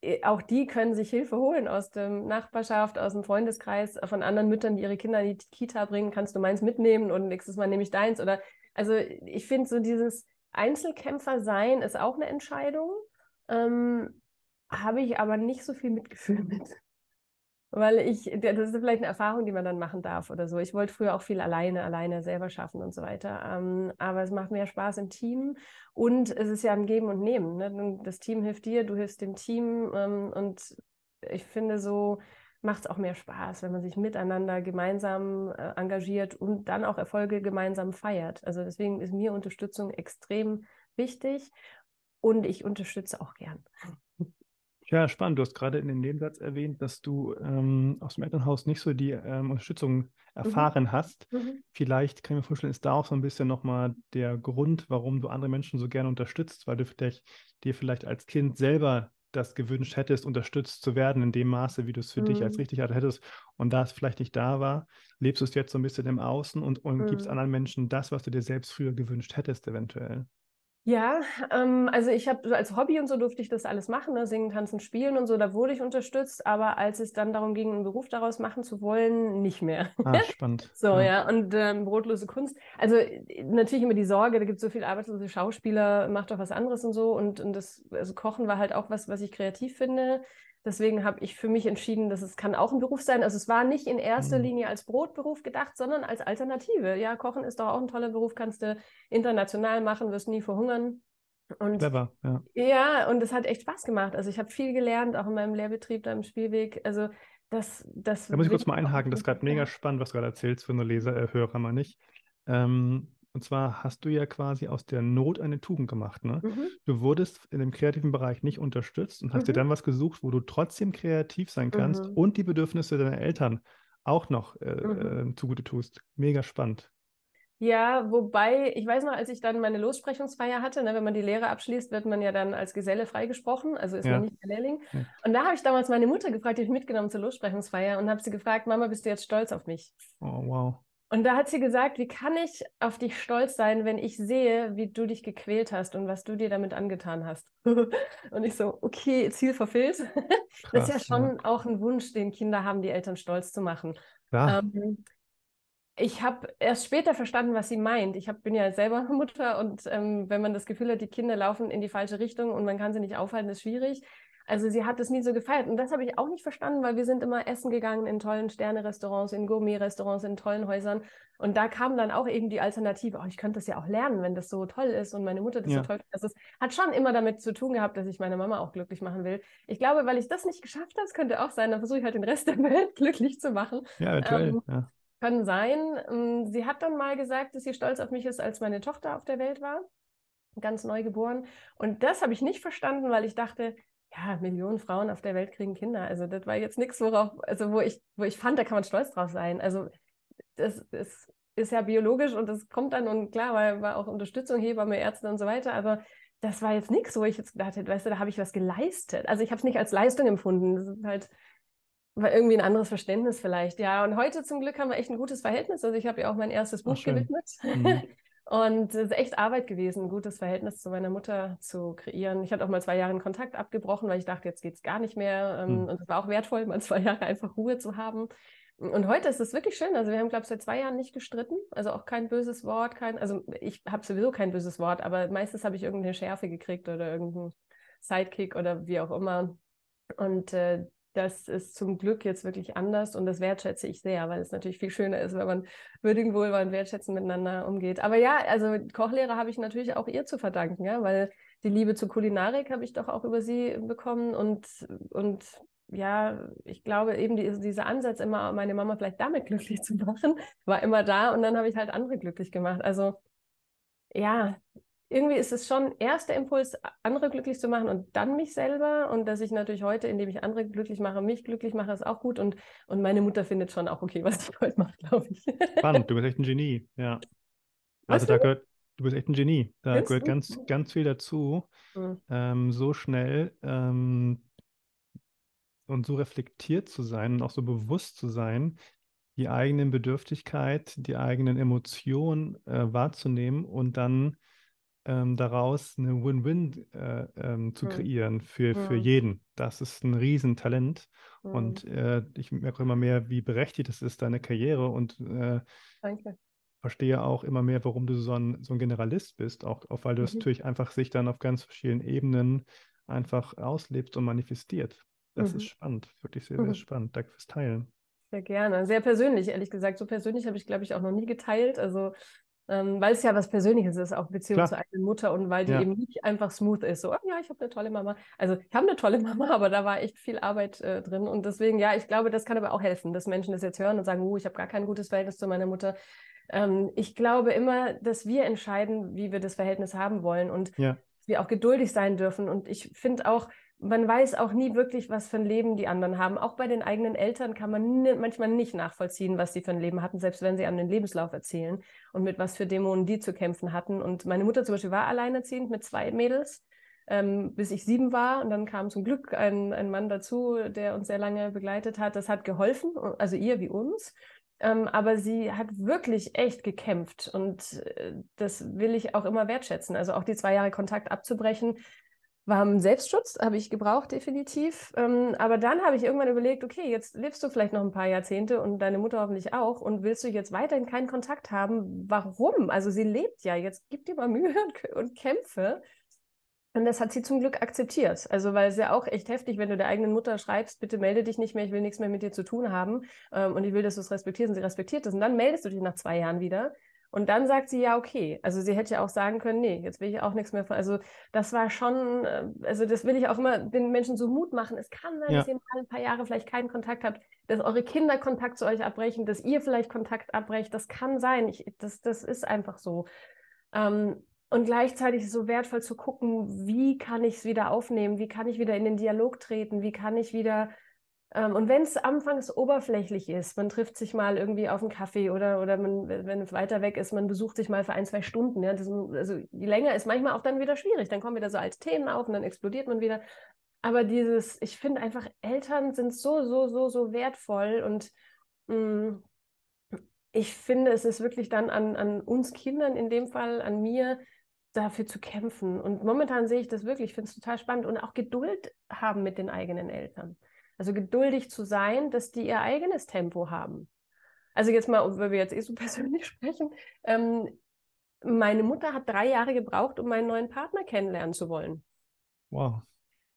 äh, auch die können sich Hilfe holen aus der Nachbarschaft, aus dem Freundeskreis, von anderen Müttern, die ihre Kinder in die Kita bringen. Kannst du meins mitnehmen und nächstes Mal nehme ich deins. Oder also ich finde so dieses Einzelkämpfer sein ist auch eine Entscheidung. Ähm, Habe ich aber nicht so viel Mitgefühl mit. Weil ich, das ist vielleicht eine Erfahrung, die man dann machen darf oder so. Ich wollte früher auch viel alleine, alleine selber schaffen und so weiter. Ähm, aber es macht mehr Spaß im Team und es ist ja ein Geben und Nehmen. Ne? Das Team hilft dir, du hilfst dem Team ähm, und ich finde so, macht es auch mehr Spaß, wenn man sich miteinander gemeinsam äh, engagiert und dann auch Erfolge gemeinsam feiert. Also deswegen ist mir Unterstützung extrem wichtig und ich unterstütze auch gern. Ja, spannend. Du hast gerade in dem Nebensatz erwähnt, dass du ähm, aus dem Elternhaus nicht so die ähm, Unterstützung mhm. erfahren mhm. hast. Mhm. Vielleicht kann ich mir vorstellen, ist da auch so ein bisschen nochmal der Grund, warum du andere Menschen so gerne unterstützt, weil du vielleicht, dir vielleicht als Kind selber das gewünscht hättest, unterstützt zu werden in dem Maße, wie du es für mhm. dich als mhm. richtig hättest und da es vielleicht nicht da war, lebst du es jetzt so ein bisschen im Außen und, und mhm. gibst anderen Menschen das, was du dir selbst früher gewünscht hättest, eventuell. Ja, ähm, also ich habe als Hobby und so durfte ich das alles machen, ne? singen, tanzen, spielen und so, da wurde ich unterstützt, aber als es dann darum ging, einen Beruf daraus machen zu wollen, nicht mehr. Ah, spannend. so, ja, ja. und ähm, brotlose Kunst. Also natürlich immer die Sorge, da gibt es so viele arbeitslose Schauspieler, macht doch was anderes und so. Und, und das, also Kochen war halt auch was, was ich kreativ finde. Deswegen habe ich für mich entschieden, dass es kann auch ein Beruf sein. Also es war nicht in erster mhm. Linie als Brotberuf gedacht, sondern als Alternative. Ja, Kochen ist doch auch ein toller Beruf, kannst du international machen, wirst nie verhungern. Und Clever, ja. Ja, und es hat echt Spaß gemacht. Also ich habe viel gelernt, auch in meinem Lehrbetrieb da im Spielweg. Also das, das Da muss ich kurz mal einhaken, das ist gerade mega spannend, was du gerade erzählst, für nur Leser, äh, Hörer mal nicht. Ähm, Und zwar hast du ja quasi aus der Not eine Tugend gemacht. Ne? Mhm. Du wurdest in dem kreativen Bereich nicht unterstützt und hast dir Mhm. dann was gesucht, wo du trotzdem kreativ sein kannst Mhm. und die Bedürfnisse deiner Eltern auch noch äh, Mhm. äh, zugute tust. Mega spannend. Ja, wobei, ich weiß noch, als ich dann meine Lossprechungsfeier hatte, ne, wenn man die Lehre abschließt, wird man ja dann als Geselle freigesprochen, also ist Ja. man nicht mehr Lehrling. Ja. Und da habe ich damals meine Mutter gefragt, die habe ich mitgenommen zur Lossprechungsfeier und habe sie gefragt, Mama, bist du jetzt stolz auf mich? Oh, wow. Und da hat sie gesagt, wie kann ich auf dich stolz sein, wenn ich sehe, wie du dich gequält hast und was du dir damit angetan hast? und ich so, okay, Ziel verfehlt. das ist ja Krass, schon auch ein Wunsch, den Kinder haben, die Eltern stolz zu machen. Klar. Ähm, ich habe erst später verstanden, was sie meint. Ich hab, bin ja selber Mutter und ähm, wenn man das Gefühl hat, die Kinder laufen in die falsche Richtung und man kann sie nicht aufhalten, ist schwierig. Also sie hat es nie so gefeiert und das habe ich auch nicht verstanden, weil wir sind immer essen gegangen in tollen Sterne-Restaurants, in Gourmet-Restaurants, in tollen Häusern und da kam dann auch eben die Alternative, oh, ich könnte das ja auch lernen, wenn das so toll ist und meine Mutter das Ja. so toll findet. Also es hat schon immer damit zu tun gehabt, dass ich meine Mama auch glücklich machen will. Ich glaube, weil ich das nicht geschafft habe, es könnte auch sein, dann versuche ich halt den Rest der Welt glücklich zu machen. Ja, eventuell. ähm, ja. Kann sein. Ähm, Sie hat dann mal gesagt, dass sie stolz auf mich ist, als meine Tochter auf der Welt war. Ganz neu geboren. Und das habe ich nicht verstanden, weil ich dachte, ja, Millionen Frauen auf der Welt kriegen Kinder. Also das war jetzt nichts, worauf, also wo ich, wo ich fand, da kann man stolz drauf sein. Also das, das ist ja biologisch und das kommt dann und klar, weil war auch Unterstützung, Hebamme, Ärzte und so weiter, aber das war jetzt nichts, wo ich jetzt gedacht hätte, weißt du, da habe ich was geleistet. Also ich habe es nicht als Leistung empfunden. Das ist halt war irgendwie ein anderes Verständnis vielleicht, ja. Und heute zum Glück haben wir echt ein gutes Verhältnis. Also ich habe ja auch mein erstes Buch gewidmet. Mhm. Und es ist echt Arbeit gewesen, ein gutes Verhältnis zu meiner Mutter zu kreieren. Ich hatte auch mal zwei Jahre den Kontakt abgebrochen, weil ich dachte, jetzt geht es gar nicht mehr. Ähm, Hm. Und es war auch wertvoll, mal zwei Jahre einfach Ruhe zu haben. Und heute ist es wirklich schön. Also wir haben, glaube ich, seit zwei Jahren nicht gestritten. Also auch kein böses Wort, kein, also ich habe sowieso kein böses Wort, aber meistens habe ich irgendeine Schärfe gekriegt oder irgendeinen Sidekick oder wie auch immer. Und äh, das ist zum Glück jetzt wirklich anders und das wertschätze ich sehr, weil es natürlich viel schöner ist, wenn man würdigen Wohlwollen wertschätzen miteinander umgeht. Aber ja, also Kochlehre habe ich natürlich auch ihr zu verdanken, ja, weil die Liebe zur Kulinarik habe ich doch auch über sie bekommen und, und ja, ich glaube eben die, dieser Ansatz immer, meine Mama vielleicht damit glücklich zu machen, war immer da und dann habe ich halt andere glücklich gemacht. Also ja, irgendwie ist es schon erst der Impuls, andere glücklich zu machen und dann mich selber. Und dass ich natürlich heute, indem ich andere glücklich mache, mich glücklich mache, ist auch gut. Und, und meine Mutter findet schon auch okay, was ich heute mache, glaube ich. Spannend, du bist echt ein Genie, ja. Was Also da gehört, du bist echt ein Genie. Da Findest gehört du? ganz, ganz viel dazu, Hm. ähm, so schnell ähm, und so reflektiert zu sein und auch so bewusst zu sein, die eigenen Bedürftigkeit, die eigenen Emotionen äh, wahrzunehmen und dann ähm, daraus eine Win-Win äh, ähm, zu Hm. kreieren für, für Hm. jeden. Das ist ein Riesentalent. Hm. Und äh, ich merke immer mehr, wie berechtigt es ist, deine Karriere und äh, verstehe auch immer mehr, warum du so ein, so ein Generalist bist, auch, auch weil du es Mhm. natürlich einfach sich dann auf ganz verschiedenen Ebenen einfach auslebst und manifestiert. Das Mhm. ist spannend, wirklich sehr, sehr Mhm. spannend. Danke fürs Teilen. Sehr gerne. Sehr persönlich, ehrlich gesagt. So persönlich habe ich, glaube ich, auch noch nie geteilt. Also, ähm, weil es ja was Persönliches ist, auch Beziehung Klar. zur eigenen Mutter und weil die Ja. eben nicht einfach smooth ist. So, oh, ja, ich habe eine tolle Mama. Also, ich habe eine tolle Mama, aber da war echt viel Arbeit äh, drin. Und deswegen, ja, ich glaube, das kann aber auch helfen, dass Menschen das jetzt hören und sagen, uh, ich habe gar kein gutes Verhältnis zu meiner Mutter. Ähm, ich glaube immer, dass wir entscheiden, wie wir das Verhältnis haben wollen und Ja. wir auch geduldig sein dürfen. Und ich finde auch, man weiß auch nie wirklich, was für ein Leben die anderen haben. Auch bei den eigenen Eltern kann man manchmal nicht nachvollziehen, was sie für ein Leben hatten, selbst wenn sie an den Lebenslauf erzählen und mit was für Dämonen die zu kämpfen hatten. Und meine Mutter zum Beispiel war alleinerziehend mit zwei Mädels, ähm, bis ich sieben war. Und dann kam zum Glück ein, ein Mann dazu, der uns sehr lange begleitet hat. Das hat geholfen, also ihr wie uns. Ähm, aber sie hat wirklich echt gekämpft und äh, das will ich auch immer wertschätzen. Also auch die zwei Jahre Kontakt abzubrechen, war ein Selbstschutz, habe ich gebraucht, definitiv. Ähm, aber dann habe ich irgendwann überlegt, okay, jetzt lebst du vielleicht noch ein paar Jahrzehnte und deine Mutter hoffentlich auch und willst du jetzt weiterhin keinen Kontakt haben? Warum? Also sie lebt ja, jetzt gib dir mal Mühe und, und kämpfe. Und das hat sie zum Glück akzeptiert. Also, weil es ja auch echt heftig, wenn du der eigenen Mutter schreibst, bitte melde dich nicht mehr, ich will nichts mehr mit dir zu tun haben ähm, und ich will, dass du es respektierst und sie respektiert es. Und dann meldest du dich nach zwei Jahren wieder Und dann sagt sie, ja, okay. Also sie hätte ja auch sagen können, nee, jetzt will ich auch nichts mehr von. Also das war schon, äh, also das will ich auch immer den Menschen so Mut machen. Es kann sein, ja. dass ihr mal ein paar Jahre vielleicht keinen Kontakt habt, dass eure Kinder Kontakt zu euch abbrechen, dass ihr vielleicht Kontakt abbrecht. Das kann sein. Ich, das, das ist einfach so. Ähm, und gleichzeitig ist es so wertvoll zu gucken, wie kann ich es wieder aufnehmen, wie kann ich wieder in den Dialog treten, wie kann ich wieder und wenn es anfangs oberflächlich ist, man trifft sich mal irgendwie auf einen Kaffee oder, oder man, wenn es weiter weg ist, man besucht sich mal für ein, zwei Stunden. Ja, das, also die länger ist manchmal auch dann wieder schwierig. Dann kommen wieder so alte Themen auf und dann explodiert man wieder. Aber dieses, ich finde einfach, Eltern sind so, so, so, so wertvoll und mh, mm, ich finde, es ist wirklich dann an, an uns Kindern, in dem Fall an mir, dafür zu kämpfen. Und momentan sehe ich das wirklich, ich finde es total spannend und auch Geduld haben mit den eigenen Eltern. Also geduldig zu sein, dass die ihr eigenes Tempo haben. Also jetzt mal, weil wir jetzt eh so persönlich sprechen, ähm, meine Mutter hat drei Jahre gebraucht, um meinen neuen Partner kennenlernen zu wollen. Wow.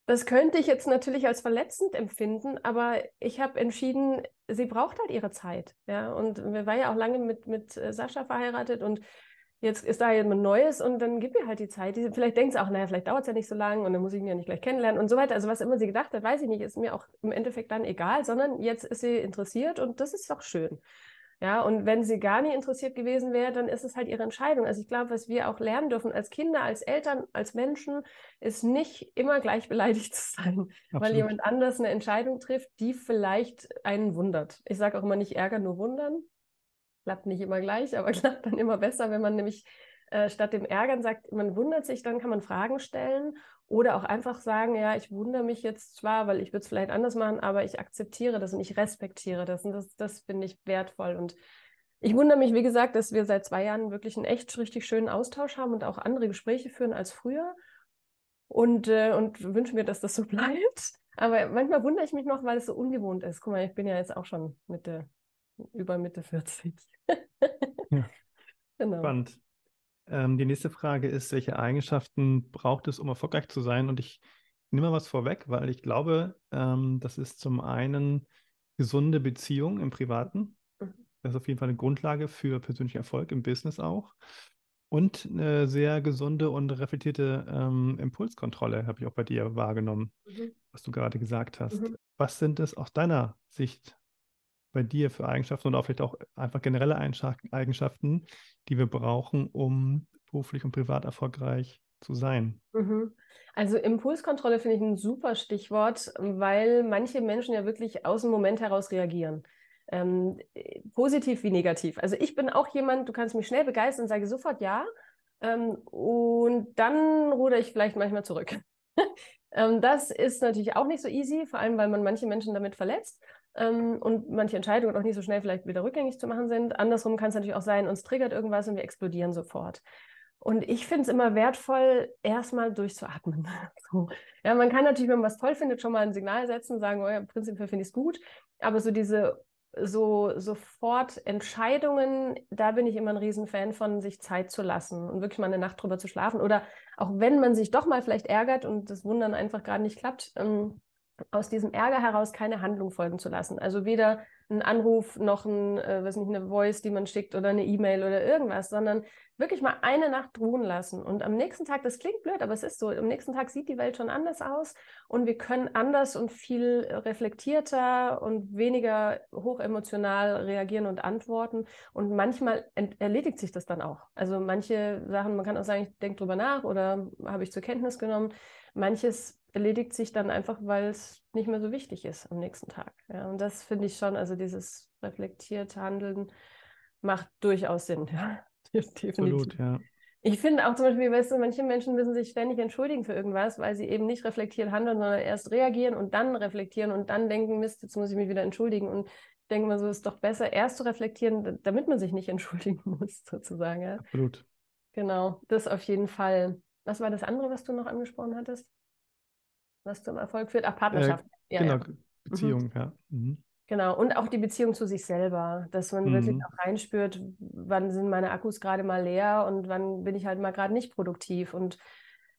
Das könnte ich jetzt natürlich als verletzend empfinden, aber ich habe entschieden, sie braucht halt ihre Zeit. Ja, und wir waren ja auch lange mit, mit äh, Sascha verheiratet und jetzt ist da jemand Neues und dann gib ihr halt die Zeit. Die, vielleicht denkt sie auch, naja, vielleicht dauert es ja nicht so lange und dann muss ich ihn ja nicht gleich kennenlernen und so weiter. Also was immer sie gedacht hat, weiß ich nicht, ist mir auch im Endeffekt dann egal, sondern jetzt ist sie interessiert und das ist doch schön. Ja, und wenn sie gar nicht interessiert gewesen wäre, dann ist es halt ihre Entscheidung. Also ich glaube, was wir auch lernen dürfen als Kinder, als Eltern, als Menschen, ist nicht immer gleich beleidigt zu sein, Absolut. weil jemand anders eine Entscheidung trifft, die vielleicht einen wundert. Ich sage auch immer nicht ärgern, nur wundern klappt nicht immer gleich, aber klappt dann immer besser, wenn man nämlich äh, statt dem Ärgern sagt, man wundert sich, dann kann man Fragen stellen oder auch einfach sagen, ja, ich wundere mich jetzt zwar, weil ich würde es vielleicht anders machen, aber ich akzeptiere das und ich respektiere das und das, das finde ich wertvoll und ich wundere mich, wie gesagt, dass wir seit zwei Jahren wirklich einen echt richtig schönen Austausch haben und auch andere Gespräche führen als früher und, äh, und wünsche mir, dass das so bleibt. Aber manchmal wundere ich mich noch, weil es so ungewohnt ist. Guck mal, ich bin ja jetzt auch schon Mitte über Mitte 40. ja. Genau. Spannend. Ähm, die nächste Frage ist, welche Eigenschaften braucht es, um erfolgreich zu sein? Und ich nehme mal was vorweg, weil ich glaube, ähm, das ist zum einen gesunde Beziehung im Privaten. Mhm. Das ist auf jeden Fall eine Grundlage für persönlichen Erfolg im Business auch. Und eine sehr gesunde und reflektierte ähm, Impulskontrolle habe ich auch bei dir wahrgenommen, mhm. was du gerade gesagt hast. Mhm. Was sind es aus deiner Sicht bei dir für Eigenschaften und auch vielleicht auch einfach generelle Eigenschaften, die wir brauchen, um beruflich und privat erfolgreich zu sein? Mhm. Also Impulskontrolle finde ich ein super Stichwort, weil manche Menschen ja wirklich aus dem Moment heraus reagieren. Ähm, positiv wie negativ. Also ich bin auch jemand, du kannst mich schnell begeistern und sage sofort ja. Ähm, und dann ruder ich vielleicht manchmal zurück. ähm, das ist natürlich auch nicht so easy, vor allem weil man manche Menschen damit verletzt ähm, und manche Entscheidungen auch nicht so schnell vielleicht wieder rückgängig zu machen sind. Andersrum kann es natürlich auch sein, uns triggert irgendwas und wir explodieren sofort. Und ich finde es immer wertvoll, erstmal durchzuatmen. So. Ja, man kann natürlich, wenn man was toll findet, schon mal ein Signal setzen, sagen, oh ja, prinzipiell finde ich es gut. Aber so diese so sofort Entscheidungen, da bin ich immer ein Riesenfan von, sich Zeit zu lassen und wirklich mal eine Nacht drüber zu schlafen. Oder auch wenn man sich doch mal vielleicht ärgert und das Wundern einfach gerade nicht klappt, ähm, aus diesem Ärger heraus keine Handlung folgen zu lassen. Also weder ein Anruf noch ein, äh, was nicht, eine Voice, die man schickt oder eine E-Mail oder irgendwas, sondern wirklich mal eine Nacht ruhen lassen. Und am nächsten Tag, das klingt blöd, aber es ist so, am nächsten Tag sieht die Welt schon anders aus und wir können anders und viel reflektierter und weniger hochemotional reagieren und antworten. Und manchmal erledigt sich das dann auch. Also manche Sachen, man kann auch sagen, ich denke drüber nach oder habe ich zur Kenntnis genommen. Manches erledigt sich dann einfach, weil es nicht mehr so wichtig ist am nächsten Tag. Ja, und das finde ich schon, also dieses reflektierte Handeln macht durchaus Sinn. Ja, definitiv. Absolut, ja. Ich finde auch zum Beispiel, weißt du, manche Menschen müssen sich ständig entschuldigen für irgendwas, weil sie eben nicht reflektiert handeln, sondern erst reagieren und dann reflektieren und dann denken, Mist, jetzt muss ich mich wieder entschuldigen. Und ich denke mal so, ist doch besser, erst zu reflektieren, damit man sich nicht entschuldigen muss, sozusagen. Ja? Absolut. Genau, das auf jeden Fall. Was war das andere, was du noch angesprochen hattest? Was zum Erfolg führt? Ach, Partnerschaft. Äh, ja, genau, ja. Beziehung, mhm. ja. Mhm. Genau, und auch die Beziehung zu sich selber, dass man mhm. wirklich auch reinspürt, wann sind meine Akkus gerade mal leer und wann bin ich halt mal gerade nicht produktiv. Und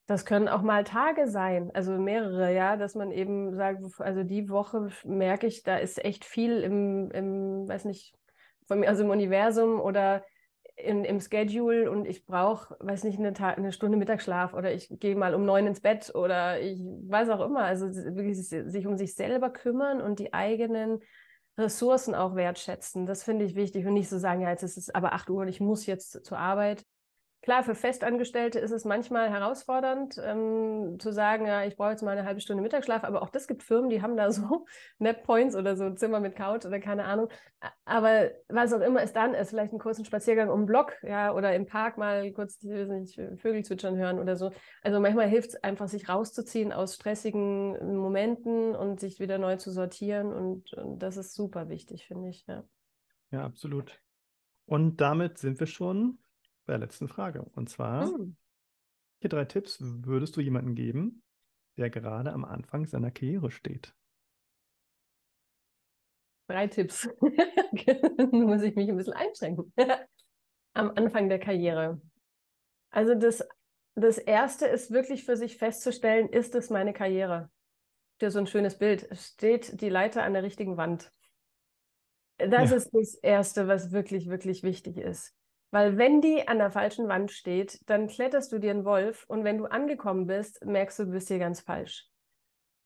das können auch mal Tage sein, also mehrere, ja, dass man eben sagt, also die Woche merke ich, da ist echt viel im, im weiß nicht, von mir, also im Universum oder in, im Schedule und ich brauche, weiß nicht, eine, eine, Stunde Mittagsschlaf oder ich gehe mal um neun ins Bett oder ich weiß auch immer. Also wirklich sich um sich selber kümmern und die eigenen Ressourcen auch wertschätzen. Das finde ich wichtig und nicht so sagen, ja, jetzt ist es aber acht Uhr und ich muss jetzt zur Arbeit. Klar, für Festangestellte ist es manchmal herausfordernd, ähm, zu sagen, ja, ich brauche jetzt mal eine halbe Stunde Mittagsschlaf, aber auch das gibt Firmen, die haben da so Net Points oder so ein Zimmer mit Couch oder keine Ahnung. Aber was auch immer es dann ist, vielleicht einen kurzen Spaziergang um den Block, ja, oder im Park mal kurz nicht, Vögel zwitschern hören oder so. Also manchmal hilft es einfach, sich rauszuziehen aus stressigen Momenten und sich wieder neu zu sortieren und, und das ist super wichtig, finde ich, ja. Ja, absolut. Und damit sind wir schon bei der letzten Frage. Und zwar, hm. welche drei Tipps würdest du jemandem geben, der gerade am Anfang seiner Karriere steht? Drei Tipps. Muss ich mich ein bisschen einschränken. am Anfang der Karriere. Also das, das Erste ist wirklich für sich festzustellen, ist es meine Karriere? Ist so ein schönes Bild. Steht die Leiter an der richtigen Wand? Das ja. ist das Erste, was wirklich, wirklich wichtig ist. Weil wenn die an der falschen Wand steht, dann kletterst du dir einen Wolf und wenn du angekommen bist, merkst du, du bist hier ganz falsch.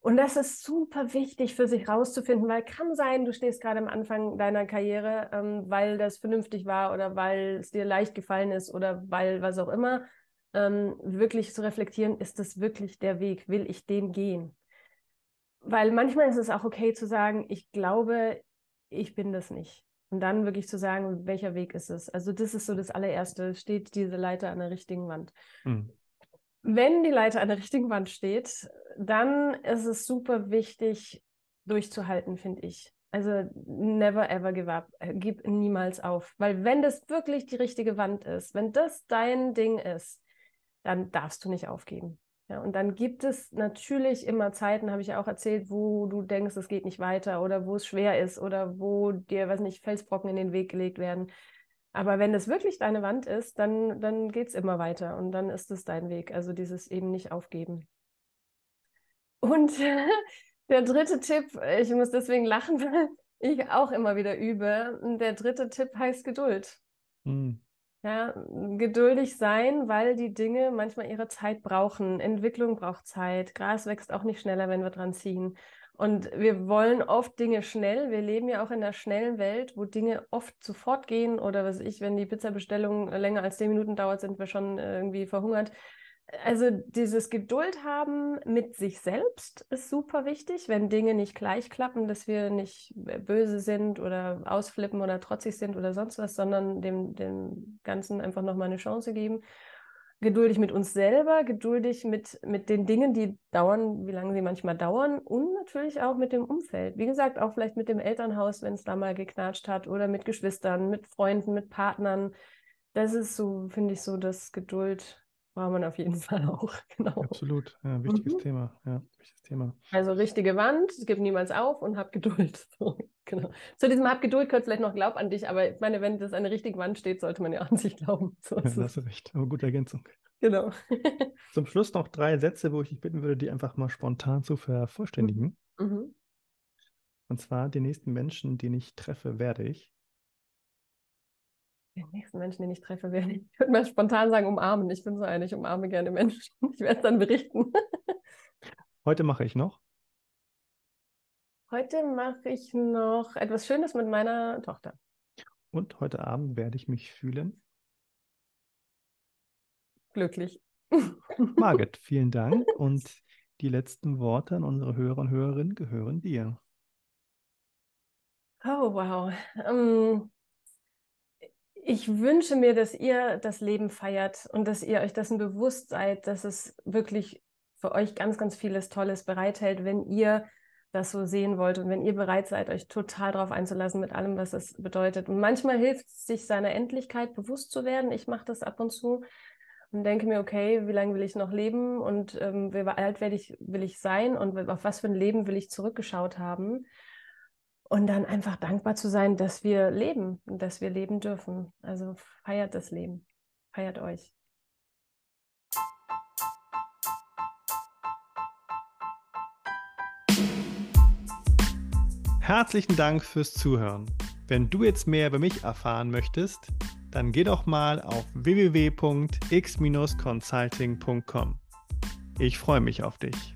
Und das ist super wichtig für sich rauszufinden, weil kann sein, du stehst gerade am Anfang deiner Karriere, ähm, weil das vernünftig war oder weil es dir leicht gefallen ist oder weil was auch immer, ähm, wirklich zu reflektieren, ist das wirklich der Weg? Will ich den gehen? Weil manchmal ist es auch okay zu sagen, ich glaube, ich bin das nicht. Und dann wirklich zu sagen, welcher Weg ist es? Also das ist so das allererste, steht diese Leiter an der richtigen Wand. Hm. Wenn die Leiter an der richtigen Wand steht, dann ist es super wichtig, durchzuhalten, finde ich. Also never ever give up. Gib niemals auf. Weil wenn das wirklich die richtige Wand ist, wenn das dein Ding ist, dann darfst du nicht aufgeben. Ja, und dann gibt es natürlich immer Zeiten, habe ich ja auch erzählt, wo du denkst, es geht nicht weiter oder wo es schwer ist oder wo dir, weiß nicht, Felsbrocken in den Weg gelegt werden. Aber wenn es wirklich deine Wand ist, dann, dann geht es immer weiter und dann ist es dein Weg. Also dieses eben nicht aufgeben. Und der dritte Tipp, ich muss deswegen lachen, weil ich auch immer wieder übe. Der dritte Tipp heißt Geduld. Hm. Ja, geduldig sein, weil die Dinge manchmal ihre Zeit brauchen. Entwicklung braucht Zeit. Gras wächst auch nicht schneller, wenn wir dran ziehen. Und wir wollen oft Dinge schnell. Wir leben ja auch in einer schnellen Welt, wo Dinge oft sofort gehen oder was ich, wenn die Pizzabestellung länger als zehn Minuten dauert, sind wir schon irgendwie verhungert also dieses Geduld haben mit sich selbst ist super wichtig, wenn Dinge nicht gleich klappen, dass wir nicht böse sind oder ausflippen oder trotzig sind oder sonst was, sondern dem, dem Ganzen einfach nochmal eine Chance geben. Geduldig mit uns selber, geduldig mit, mit den Dingen, die dauern, wie lange sie manchmal dauern und natürlich auch mit dem Umfeld. Wie gesagt, auch vielleicht mit dem Elternhaus, wenn es da mal geknatscht hat oder mit Geschwistern, mit Freunden, mit Partnern. Das ist so, finde ich, so das Geduld war man auf jeden Fall auch. Genau. Absolut, ja, wichtiges mhm. Thema. Ja, wichtiges Thema. Also richtige Wand, gib niemals auf und hab Geduld. So, genau. Zu diesem hab Geduld gehört vielleicht noch Glaub an dich, aber ich meine, wenn das eine richtige Wand steht, sollte man ja an sich glauben. So ja, hast du recht, aber gute Ergänzung. Genau. Zum Schluss noch drei Sätze, wo ich dich bitten würde, die einfach mal spontan zu vervollständigen. Mhm. Und zwar, die nächsten Menschen, die ich treffe, werde ich. Den nächsten Menschen, den ich treffe, werde ich, ich würde mal spontan sagen, umarmen. Ich bin so eine, ich umarme gerne Menschen. Ich werde es dann berichten. Heute mache ich noch. Heute mache ich noch etwas Schönes mit meiner Tochter. Und heute Abend werde ich mich fühlen. Glücklich. Margit, vielen Dank. Und die letzten Worte an unsere Hörer und Hörerinnen gehören dir. Oh, wow. Um, ähm, ich wünsche mir, dass ihr das Leben feiert und dass ihr euch dessen bewusst seid, dass es wirklich für euch ganz, ganz vieles Tolles bereithält, wenn ihr das so sehen wollt und wenn ihr bereit seid, euch total darauf einzulassen mit allem, was es bedeutet. Und manchmal hilft es, sich seiner Endlichkeit bewusst zu werden. Ich mache das ab und zu und denke mir, okay, wie lange will ich noch leben und ähm, wie alt werde ich, will ich sein und auf was für ein Leben will ich zurückgeschaut haben. Und dann einfach dankbar zu sein, dass wir leben und dass wir leben dürfen. Also feiert das Leben, feiert euch. Herzlichen Dank fürs Zuhören. Wenn du jetzt mehr über mich erfahren möchtest, dann geh doch mal auf www.x-consulting.com. Ich freue mich auf dich.